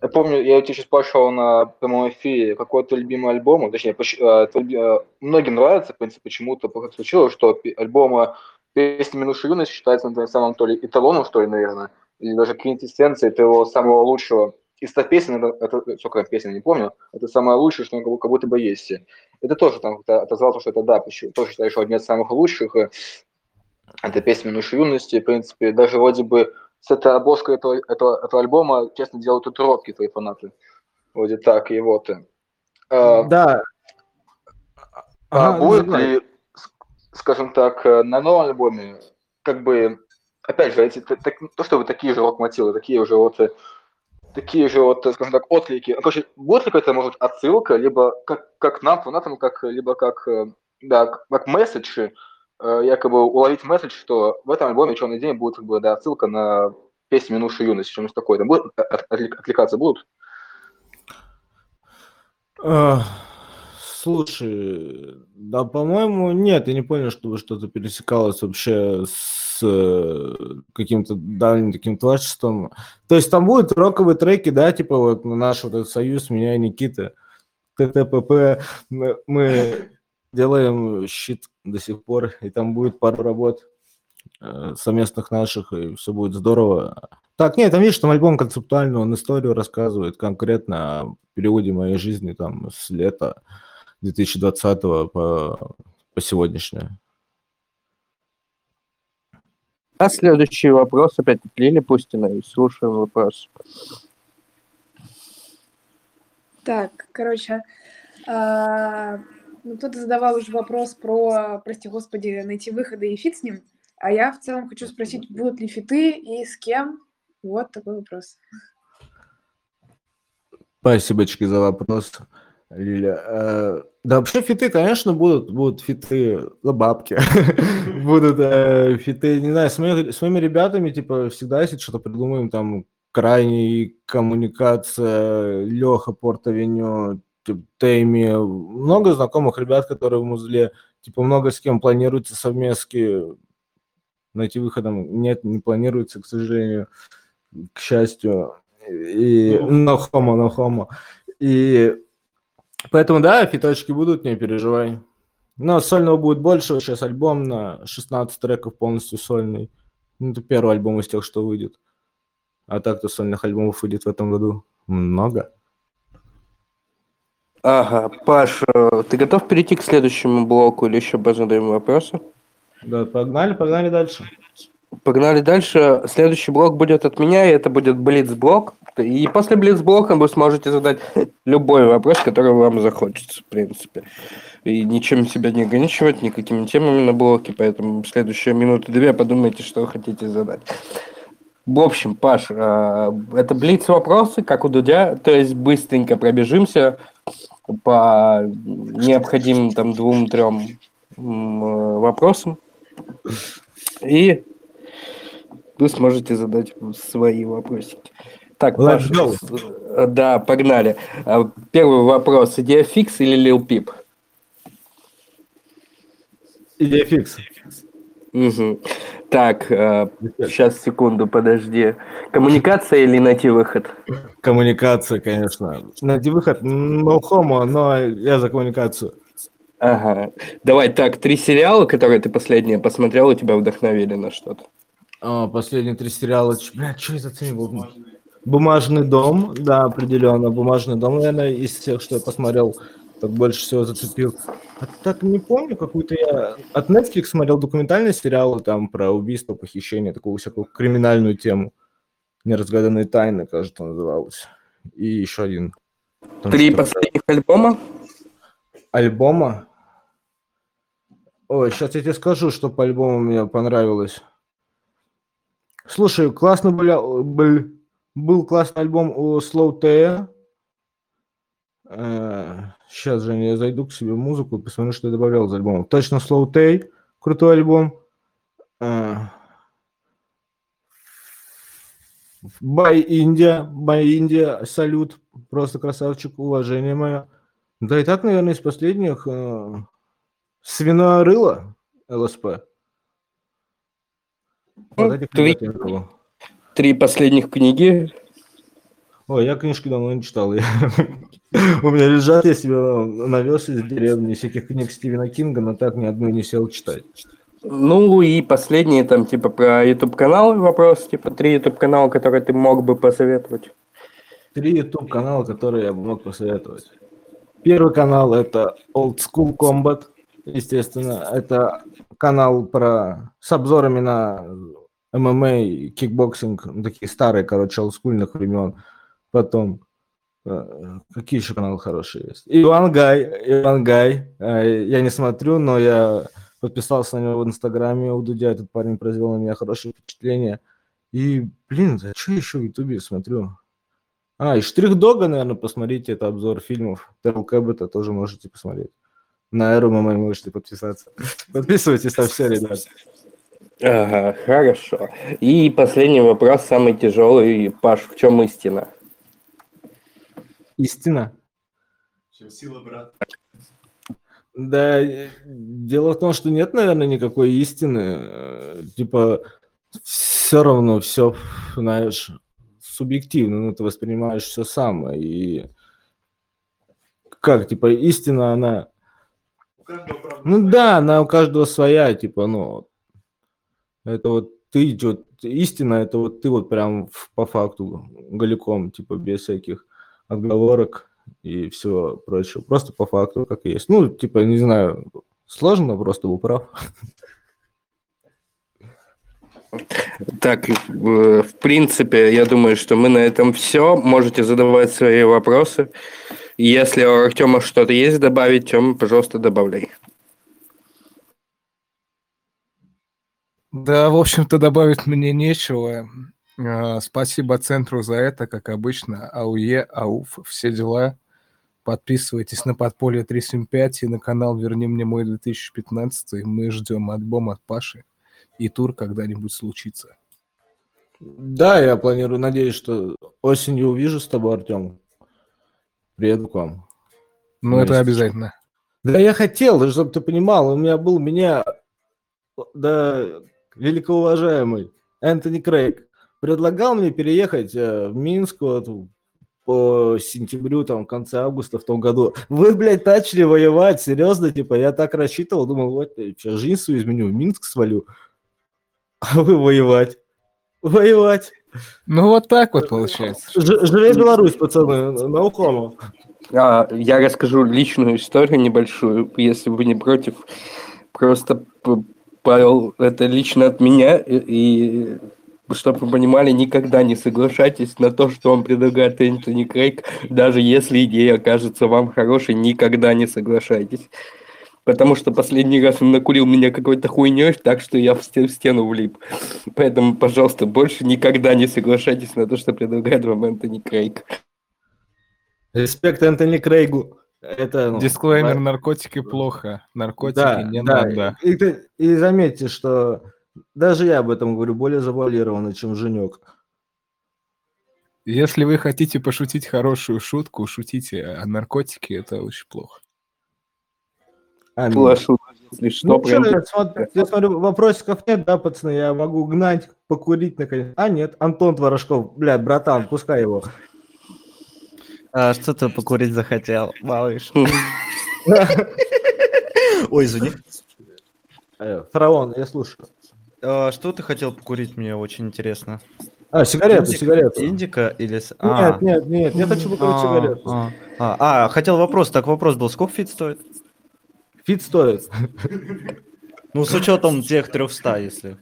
Я помню, я у тебя сейчас спрашивал на прямом эфире, какой твой любимый альбом, точнее, твой, многим нравится, в принципе, почему-то случилось, что альбомы песня «Минувшая юность» считается на самом то ли эталоном, что ли, наверное, или даже квинтэссенцией твоего самого лучшего из 100 песен, это, это сколько песен, не помню, это самое лучшее, что как будто бы есть. Это тоже там отозвал, что это да, тоже считаю, что одни из самых лучших. Это песня «Минувшей юности», в принципе, даже вроде бы с этой обложкой этого, этого, этого альбома, честно, делают татуировки твои фанаты. Вроде так, и вот. А, да. А ага, будет ли скажем так, э, на новом альбоме, как бы, опять же, эти, так, то, что вы такие же рок-мотивы, такие уже вот, э, такие же вот, скажем так, отклики. Ну, короче, будет ли какая-то, может, отсылка, либо как, как нам, фанатам, как, либо как, э, да, как месседж, якобы уловить месседж, что в этом альбоме «Черный день» будет, как бы, да, отсылка на песню «Минувшей юности», что-нибудь такое. Там будет, отвлекаться будут? Слушай, да, по-моему, нет, я не понял, чтобы что-то пересекалось вообще с э, каким-то дальним таким творчеством. То есть там будут роковые треки, да, типа вот наш вот этот союз, меня и Никита, ТТПП, мы, делаем щит до сих пор, и там будет пару работ э, совместных наших, и все будет здорово. Так, нет, там видишь, там альбом концептуальный, он историю рассказывает конкретно о периоде моей жизни там с лета 2020 по, по сегодняшнее. А следующий вопрос опять от Лили Пустиной. Слушаем вопрос. Так, короче, а, ну, кто-то задавал уже вопрос про, прости господи, найти выходы и фит с ним. А я в целом хочу спросить, будут ли фиты и с кем? Вот такой вопрос. Спасибо за вопрос. Лиля. Э, да, вообще фиты, конечно, будут, будут фиты за бабки, [LAUGHS] будут э, фиты, не знаю, с моими, с моими ребятами, типа, всегда, если что-то придумаем, там, крайний коммуникация, Леха Портовеню, типа, Тейми, много знакомых ребят, которые в музле, типа, много с кем планируется совместки, найти выходом нет, не планируется, к сожалению, к счастью, и на хомо, на хомо, и Поэтому, да, фиточки будут, не переживай. Но сольного будет больше. Сейчас альбом на 16 треков полностью сольный. Ну, это первый альбом из тех, что выйдет. А так-то сольных альбомов выйдет в этом году много. Ага, Паш, ты готов перейти к следующему блоку или еще позадаем вопросы? Да, погнали, погнали дальше. Погнали дальше. Следующий блок будет от меня, и это будет Блиц-блок. И после Блиц-блока вы сможете задать любой вопрос, который вам захочется, в принципе. И ничем себя не ограничивать, никакими темами на блоке, поэтому в следующие минуты-две подумайте, что вы хотите задать. В общем, Паш, э, это Блиц-вопросы, как у Дудя, то есть быстренько пробежимся по необходимым там двум-трем вопросам. И вы сможете задать свои вопросики. Так, Паша, да, погнали. А, первый вопрос. Идея фикс или Lil Peep? Идея фикс. Угу. Так, сейчас, э, секунду, подожди. Коммуникация или найти выход? Коммуникация, конечно. Найти выход, no homo, но я за коммуникацию. Ага. Давай так, три сериала, которые ты последние посмотрел, и тебя вдохновили на что-то. А, последние три сериала. Бля, что это ты был? Бумажный дом, да, определенно. Бумажный дом, наверное, из тех, что я посмотрел. так больше всего зацепил. А так не помню, какую-то я от Netflix смотрел документальный сериал там про убийство, похищение, такую всякую криминальную тему. Неразгаданные тайны, кажется, называлось. И еще один. Там Три последних альбома? Альбома? Ой, сейчас я тебе скажу, что по альбому мне понравилось. Слушай, классно был, был, был классный альбом у Slow T. Сейчас же я зайду к себе в музыку и посмотрю, что я добавлял из альбома. Точно Slow Tay, крутой альбом. Бай Индия, Бай Индия, салют, просто красавчик, уважение мое. Да и так, наверное, из последних э, Свиноорыло, ЛСП. Вот три, три последних книги. Ой, я книжки давно не читал. [LAUGHS] У меня лежат, я себе навез из деревни всяких книг Стивена Кинга, но так ни одну не сел читать. Ну и последние там типа про YouTube канал вопрос, типа три YouTube канала, которые ты мог бы посоветовать. Три YouTube канала, которые я бы мог посоветовать. Первый канал это Old School Combat, естественно, это канал про с обзорами на ММА, кикбоксинг, ну, такие старые, короче, олдскульных времен. Потом Э, какие еще каналы хорошие есть? Иван Гай, Иван Гай. Э, я не смотрю, но я подписался на него в Инстаграме у Дудя. Этот парень произвел на меня хорошее впечатление. И, блин, за что еще в Ютубе смотрю? А, и Штрих-Дога, наверное, посмотрите. Это обзор фильмов. Терл Кэббета тоже можете посмотреть. На Эру мы можете подписаться. [LAUGHS] Подписывайтесь на все, ребят. Ага, хорошо. И последний вопрос, самый тяжелый. Паш, в чем истина? истина. Чем сила брат. Да, дело в том, что нет, наверное, никакой истины. Э, типа, все равно все, знаешь, субъективно, ну, ты воспринимаешь все сам. И как, типа, истина, она... Ну да, она у каждого своя, типа, ну, это вот ты, вот, истина, это вот ты вот прям по факту голиком, типа, без всяких отговорок и всего прочего. Просто по факту, как есть. Ну, типа, не знаю, сложно, просто был прав. Так, в принципе, я думаю, что мы на этом все. Можете задавать свои вопросы. Если у Артема что-то есть добавить, Тем, пожалуйста, добавляй. Да, в общем-то, добавить мне нечего. А, спасибо центру за это, как обычно. АУЕ, АУФ, все дела. Подписывайтесь на подполье 375 и на канал Верни мне мой 2015. Мы ждем альбом от Паши. И тур когда-нибудь случится. Да, я планирую, надеюсь, что осенью увижу с тобой, Артем. Приеду к вам. Ну, Вместе. это обязательно. Да я хотел, чтобы ты понимал, у меня был меня, да, великоуважаемый Энтони Крейг предлагал мне переехать э, в Минск вот, по сентябрю, там, в конце августа в том году. Вы, блядь, начали воевать, серьезно, типа, я так рассчитывал, думал, вот, сейчас жизнь свою изменю, в Минск свалю. [LAUGHS] А вы воевать. Воевать. Ну, вот так вот получается. Ж- Живе Беларусь, пацаны, наукомо. А, я расскажу личную историю небольшую, если вы не против. Просто Павел, это лично от меня, и чтобы вы понимали, никогда не соглашайтесь на то, что вам предлагает Энтони Крейг, даже если идея окажется вам хорошей, никогда не соглашайтесь. Потому что последний раз он накурил меня какой-то хуйней, так что я в стену влип. Поэтому, пожалуйста, больше никогда не соглашайтесь на то, что предлагает вам Энтони Крейг. Респект Энтони Крейгу. Это, ну, Дисклеймер, да. наркотики плохо, наркотики да, не да. надо. И, и, и заметьте, что даже я об этом говорю более завуалированно, чем Женек. Если вы хотите пошутить хорошую шутку, шутите, а наркотики это очень плохо. А, ну, если что, ну, прям... я, смотрю, я смотрю, вопросиков нет, да, пацаны, я могу гнать, покурить наконец. А, нет, Антон Творожков, блядь, братан, пускай его. А, что ты покурить захотел, малыш? [LAUGHS] Ой, извини. Э, фараон, я слушаю. А, что ты хотел покурить, мне очень интересно. А, сигарету, Индика- сигарету. Индика или... с- а. Нет, нет, нет, я хочу А, сигарету. а, а, а, хотел вопрос, так вопрос был, сколько фит стоит? Фит стоит. Ну, с учетом тех 300, если.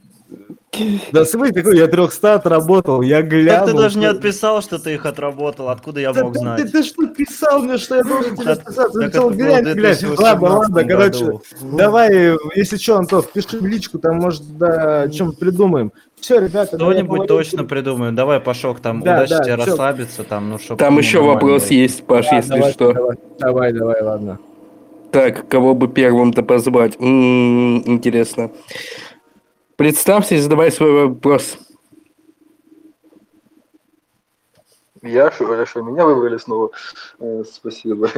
Да смотри, такой, я 300 отработал, я глянул. Так ты даже не что- отписал, что ты их отработал, откуда я Да мог ты- знать? Ты, ты что писал мне, что я должен тебе списать? Ты было глянь, глянь. 2018 Ладно, ладно, короче, году. давай, если что, Антох, пиши в личку, там, может, да, чем придумаем. Все, ребята, Что-нибудь точно придумаем. Давай, Пашок, там, Да, удачи да, тебе всё. расслабиться, там, ну, чтоб... Там еще вопрос было. есть, Паш, Да, если давай, что. Давай, давай, давай, ладно. Так, кого бы первым-то позвать? М, интересно. Представься и задавай свой вопрос. Я хорошо, меня выбрали снова. Э, Спасибо.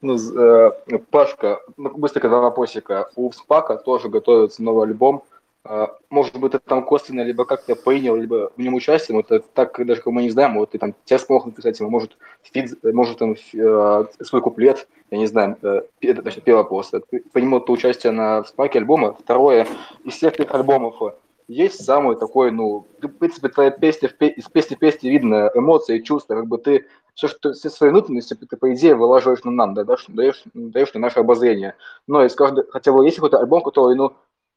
Ну, э, Пашка, ну, быстренько два вопросика. У Спака тоже готовится новый альбом. А, Может быть, ты там косвенно либо как-то принял, либо в нем участие, вот это так даже как мы не знаем, вот ты там текст мог написать ему, может, фит, может там э, свой куплет, я не знаю, э, это, значит, первый вопрос. Принимал ты участие на Спаке альбома. Второе, из всех твоих альбомов э, есть самый такой, ну, в принципе, твоя песня, из песни в песне видно эмоции, чувства, как бы ты все, что все свои внутренности, ты, по идее, вылаживаешь на нам, да, даешь, даешь, даешь на наше обозрение. Но из каждого, хотя бы есть какой-то альбом, который, ну,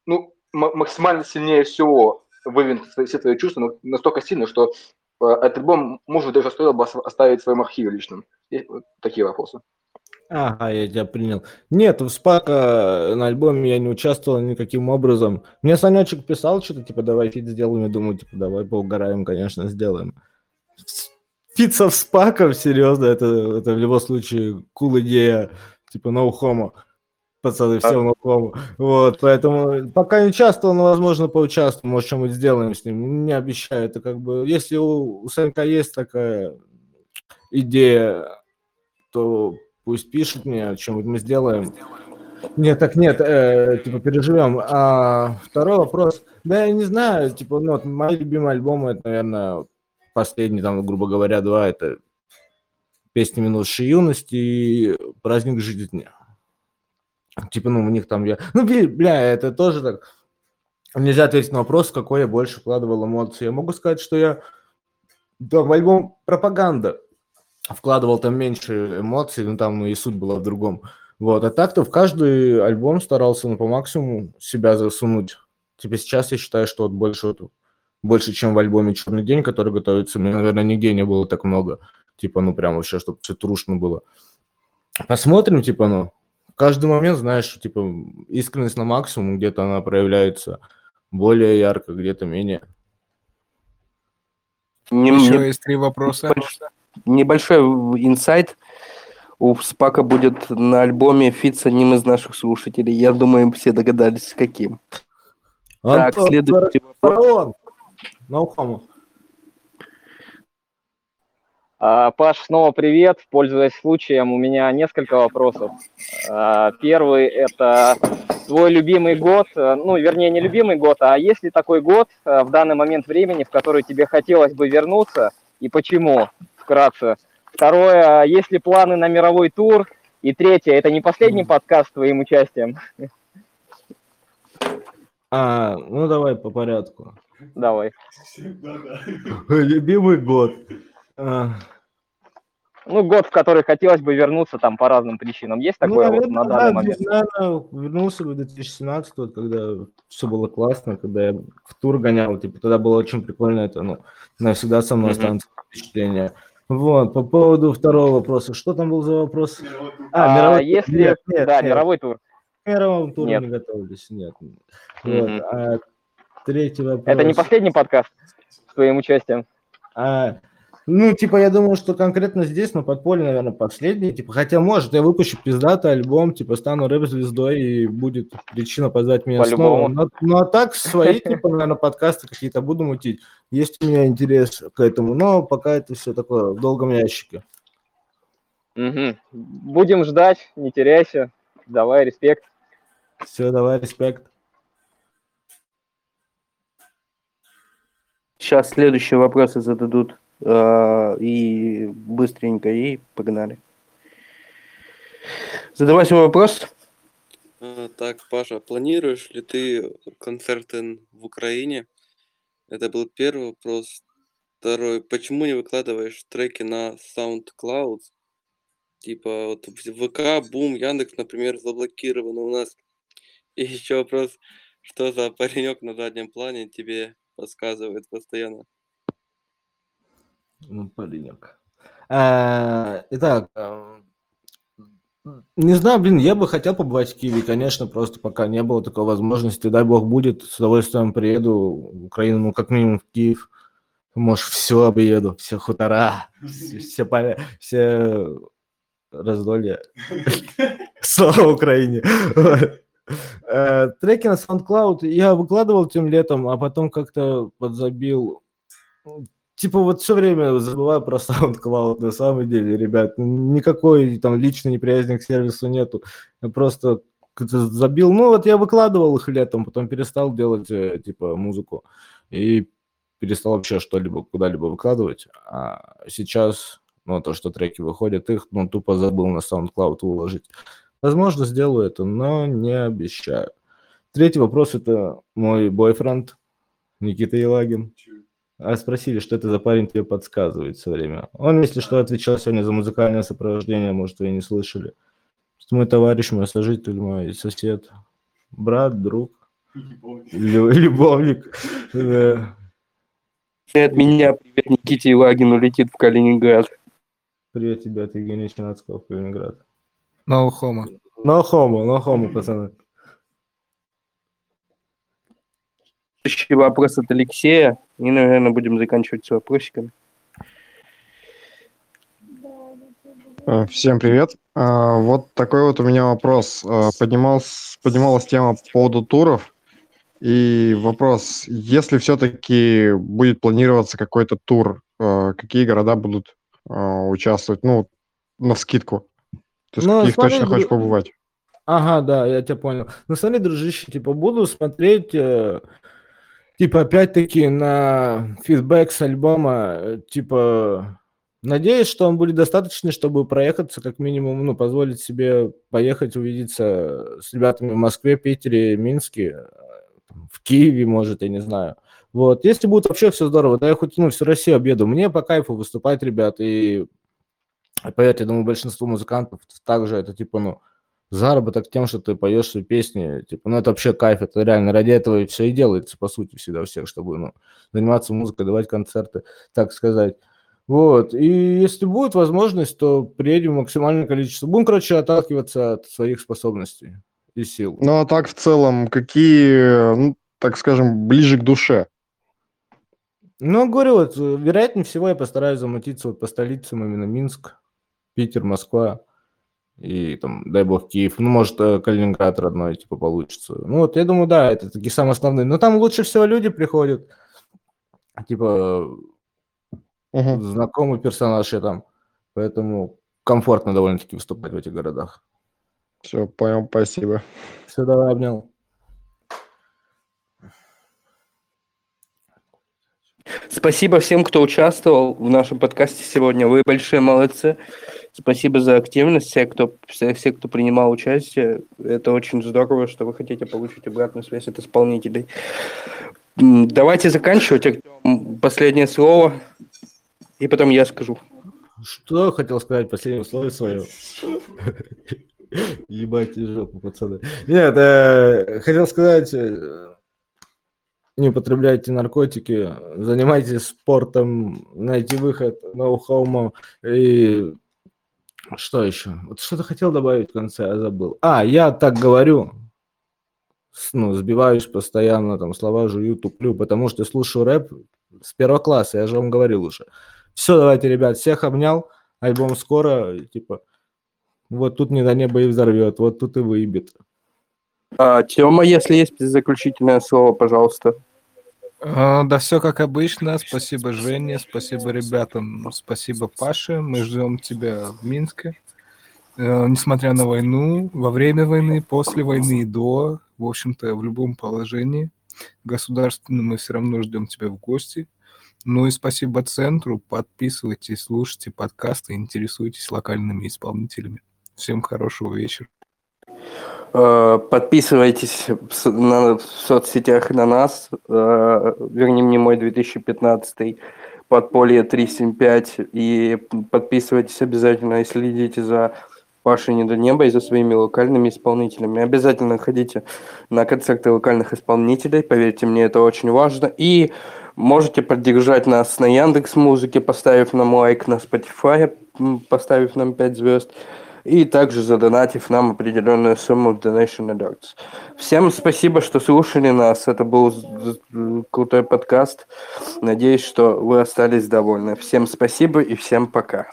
ну, максимально сильнее всего свои- все твои чувства, настолько сильно, что э, этот альбом, может, даже стоило бы ос- оставить в своем архиве личном. Вот такие вопросы. Ага, я тебя принял. Нет, в Спака на альбоме я не участвовал никаким образом. Мне Санечек писал что-то, типа, давай фит сделаем. Я думаю, типа, давай поугараем, конечно, сделаем. Фит со Спаком, серьезно, это, это в любом случае кул идея, типа, no homo. Пацаны, всем no homo. Вот, поэтому пока не участвовал, но, возможно, поучаствую, может, что-нибудь сделаем с ним. Не обещаю, это как бы, если у, у Санька есть такая идея, то пусть пишет мне, что-нибудь мы сделаем. Нет, так нет, э, типа переживем. А второй вопрос. Да, я не знаю, типа, ну, вот мои любимые альбомы, это, наверное, последние, там, грубо говоря, два, это песни минувшей юности и праздник жизни. Типа, ну, у них там я... Ну, бля, это тоже так... Нельзя ответить на вопрос, какой я больше вкладывал эмоций. Я могу сказать, что я да, в альбом «Пропаганда» вкладывал там меньше эмоций, ну, там ну, и суть была в другом. Вот, а так-то в каждый альбом старался ну, по максимуму себя засунуть. Типа сейчас я считаю, что вот больше, вот, больше, чем в альбоме «Черный день», который готовится, мне, наверное, нигде не было так много. Типа, ну, прям вообще, чтобы все трушно было. Посмотрим, типа, ну, каждый момент, знаешь, что, типа, искренность на максимум, где-то она проявляется более ярко, где-то менее. Не- Еще не- есть три вопроса. Небольшой инсайт. У Спака будет на альбоме фит с одним из наших слушателей. Я думаю, все догадались, с каким. Так, Антон, следующий вопрос. Фараон! А, Паш, снова привет. Пользуясь случаем, у меня несколько вопросов. А, Первый – это твой любимый год, э, ну, вернее, не любимый год, а есть ли такой год э, в данный момент времени, в который тебе хотелось бы вернуться, и почему, вкратце? Второе, есть ли планы на мировой тур? И третье, это не последний подкаст с твоим участием? А, ну давай по порядку. Давай. [LAUGHS] Любимый год. А, Ну, год, в который хотелось бы вернуться там по разным причинам. Есть ну, такое вот наверное, на да, данный момент? наверное, вернулся бы в 2017, вот, когда все было классно, когда я в тур гонял, типа, тогда было очень прикольно, это, ну, навсегда со мной Мгм. останется впечатление. Вот, по поводу второго вопроса, что там был за вопрос? А, мировой тур. если... Нет, нет, да, нет. мировой тур. К мировому туру Нет. не готовились, нет. Вот, Мгм. а третий вопрос. Это не последний подкаст с твоим участием? А, ну, типа, я думаю, что конкретно здесь, на подполье, наверное, последний. Типа, хотя, может, я выпущу пиздатый альбом, типа, стану рэп-звездой, и будет причина позвать меня снова. По-любому. Но, ну, а так, свои, типа, наверное, подкасты какие-то буду мутить. Есть у меня интерес к этому, но пока это все такое в долгом ящике. Мгм. Будем ждать, не теряйся. Давай, респект. Все, давай, респект. Сейчас следующие вопросы зададут. Э, и быстренько, и погнали. Задавай свой вопрос. А, Так, Паша, планируешь ли ты концерты в Украине? Это был первый вопрос. Второй, почему не выкладываешь треки на SoundCloud? Типа вот ВК, Бум, Яндекс, например, заблокированы у нас. И еще вопрос, что за паренек на заднем плане тебе подсказывает постоянно? Ну, паренек. А, итак, а, не знаю, блин, я бы хотел побывать в Киеве, конечно, просто пока не было такой возможности. Дай бог будет, с удовольствием приеду в Украину, ну, как минимум в Киев. Может, все объеду, все хутора, все, все, поля, все раздолья. Слава Украине! Э, треки на SoundCloud я выкладывал тем летом, а потом как-то подзабил. Типа вот все время забываю про SoundCloud, на самом деле, ребят. Никакой там личной неприязни к сервису нету. Я просто забил. Ну вот я выкладывал их летом, потом перестал делать э, типа музыку. И перестал вообще что-либо куда-либо выкладывать. А сейчас, ну, то, что треки выходят, их, ну, тупо забыл на SoundCloud выложить. Возможно, сделаю это, но не обещаю. Третий вопрос – это мой бойфренд Никита Елагин. А спросили, что это за парень тебе подсказывает все время. Он, если что, отвечал сегодня за музыкальное сопровождение, может, вы и не слышали. Это мой товарищ, мой сожитель, мой сосед, брат, друг, любовник. От меня привет Никите Елагину летит в Калининград. Привет тебе от Евгения Чинацкого в Калининград. No homo. No homo, no homo, пацаны. Следующий вопрос от Алексея. И, наверное, будем заканчивать с вопросиками. Э, всем привет. А, вот такой вот у меня вопрос. Э, поднималась, поднималась тема по поводу туров. И вопрос, если все-таки будет планироваться какой-то тур, какие города будут участвовать, ну, на скидку? Ты ну, каких смотри, точно хочешь побывать? Ага, да, я тебя понял. Ну смотри, дружище, типа буду смотреть, э, типа опять-таки на фидбэк с альбома, э, типа надеюсь, что он будет достаточный, чтобы проехаться как минимум, ну позволить себе поехать увидеться с ребятами в Москве, Питере, Минске, э, в Киеве, может, я не знаю. Вот, если будет вообще все здорово, да я хоть ну, всю Россию объеду, мне по кайфу выступать, ребят, и Поверьте, я думаю, большинство музыкантов также это типа, ну, заработок тем, что ты поешь свои песни, типа, ну, это вообще кайф, это реально ради этого и все и делается, по сути, всегда у всех, чтобы, ну, заниматься музыкой, давать концерты, так сказать. Вот, и если будет возможность, то приедем максимальное количество. Будем, короче, отталкиваться от своих способностей и сил. Ну, а так, в целом, какие, ну, так скажем, ближе к душе? Ну, говорю, вот, вероятнее всего, я постараюсь замутиться вот по столицам, именно Минск, Питер, Москва и там, дай бог, Киев. Ну, может, э, Калининград родной, типа, получится. Ну, вот, я думаю, да, это такие самые основные. Но там лучше всего люди приходят. Типа, угу. знакомый персонаж я там. Поэтому комфортно довольно-таки выступать в этих городах. Все, понял, спасибо. Все, давай, обнял. Спасибо всем, кто участвовал в нашем подкасте сегодня. Вы большие молодцы. Спасибо за активность, все, кто, все, все, кто принимал участие. Это очень здорово, что вы хотите получить обратную связь от исполнителей. Давайте заканчивать. Последнее слово, и потом я скажу. Что хотел сказать последнее слово свое? [LAUGHS] Ебать жопу, пацаны. Нет, э, хотел сказать, э, не употребляйте наркотики, занимайтесь спортом, найти выход, ноу-хоумо и что еще? Вот что-то хотел добавить в конце, я забыл. А, я так говорю, ну, сбиваюсь постоянно, там, слова жую, туплю, потому что слушаю рэп с первого класса, я же вам говорил уже. Все, давайте, ребят, всех обнял, альбом скоро, типа, вот тут не до неба и взорвет, вот тут и выебет. А, Тёма, если есть заключительное слово, пожалуйста. А, да все как обычно. Спасибо Жене, спасибо ребятам, спасибо Паше. Мы ждем тебя в Минске. Э, несмотря на войну, во время войны, после войны и до, в общем-то, в любом положении государственном мы все равно ждем тебя в гости. Ну и спасибо центру. Подписывайтесь, слушайте подкасты, интересуйтесь локальными исполнителями. Всем хорошего вечера. Э, подписывайтесь на, в соцсетях на нас, э, верни мне мой 2015, Подполье 375 и подписывайтесь обязательно и следите за Пашей Не до неба и за своими локальными исполнителями. Обязательно ходите на концерты локальных исполнителей, поверьте мне, это очень важно. И можете поддержать нас на Яндекс Музыке, поставив нам лайк, на Spotify, поставив нам 5 звезд и также задонатив нам определенную сумму в Donation Alerts. Всем спасибо, что слушали нас. Это был крутой подкаст. Надеюсь, что вы остались довольны. Всем спасибо и всем пока.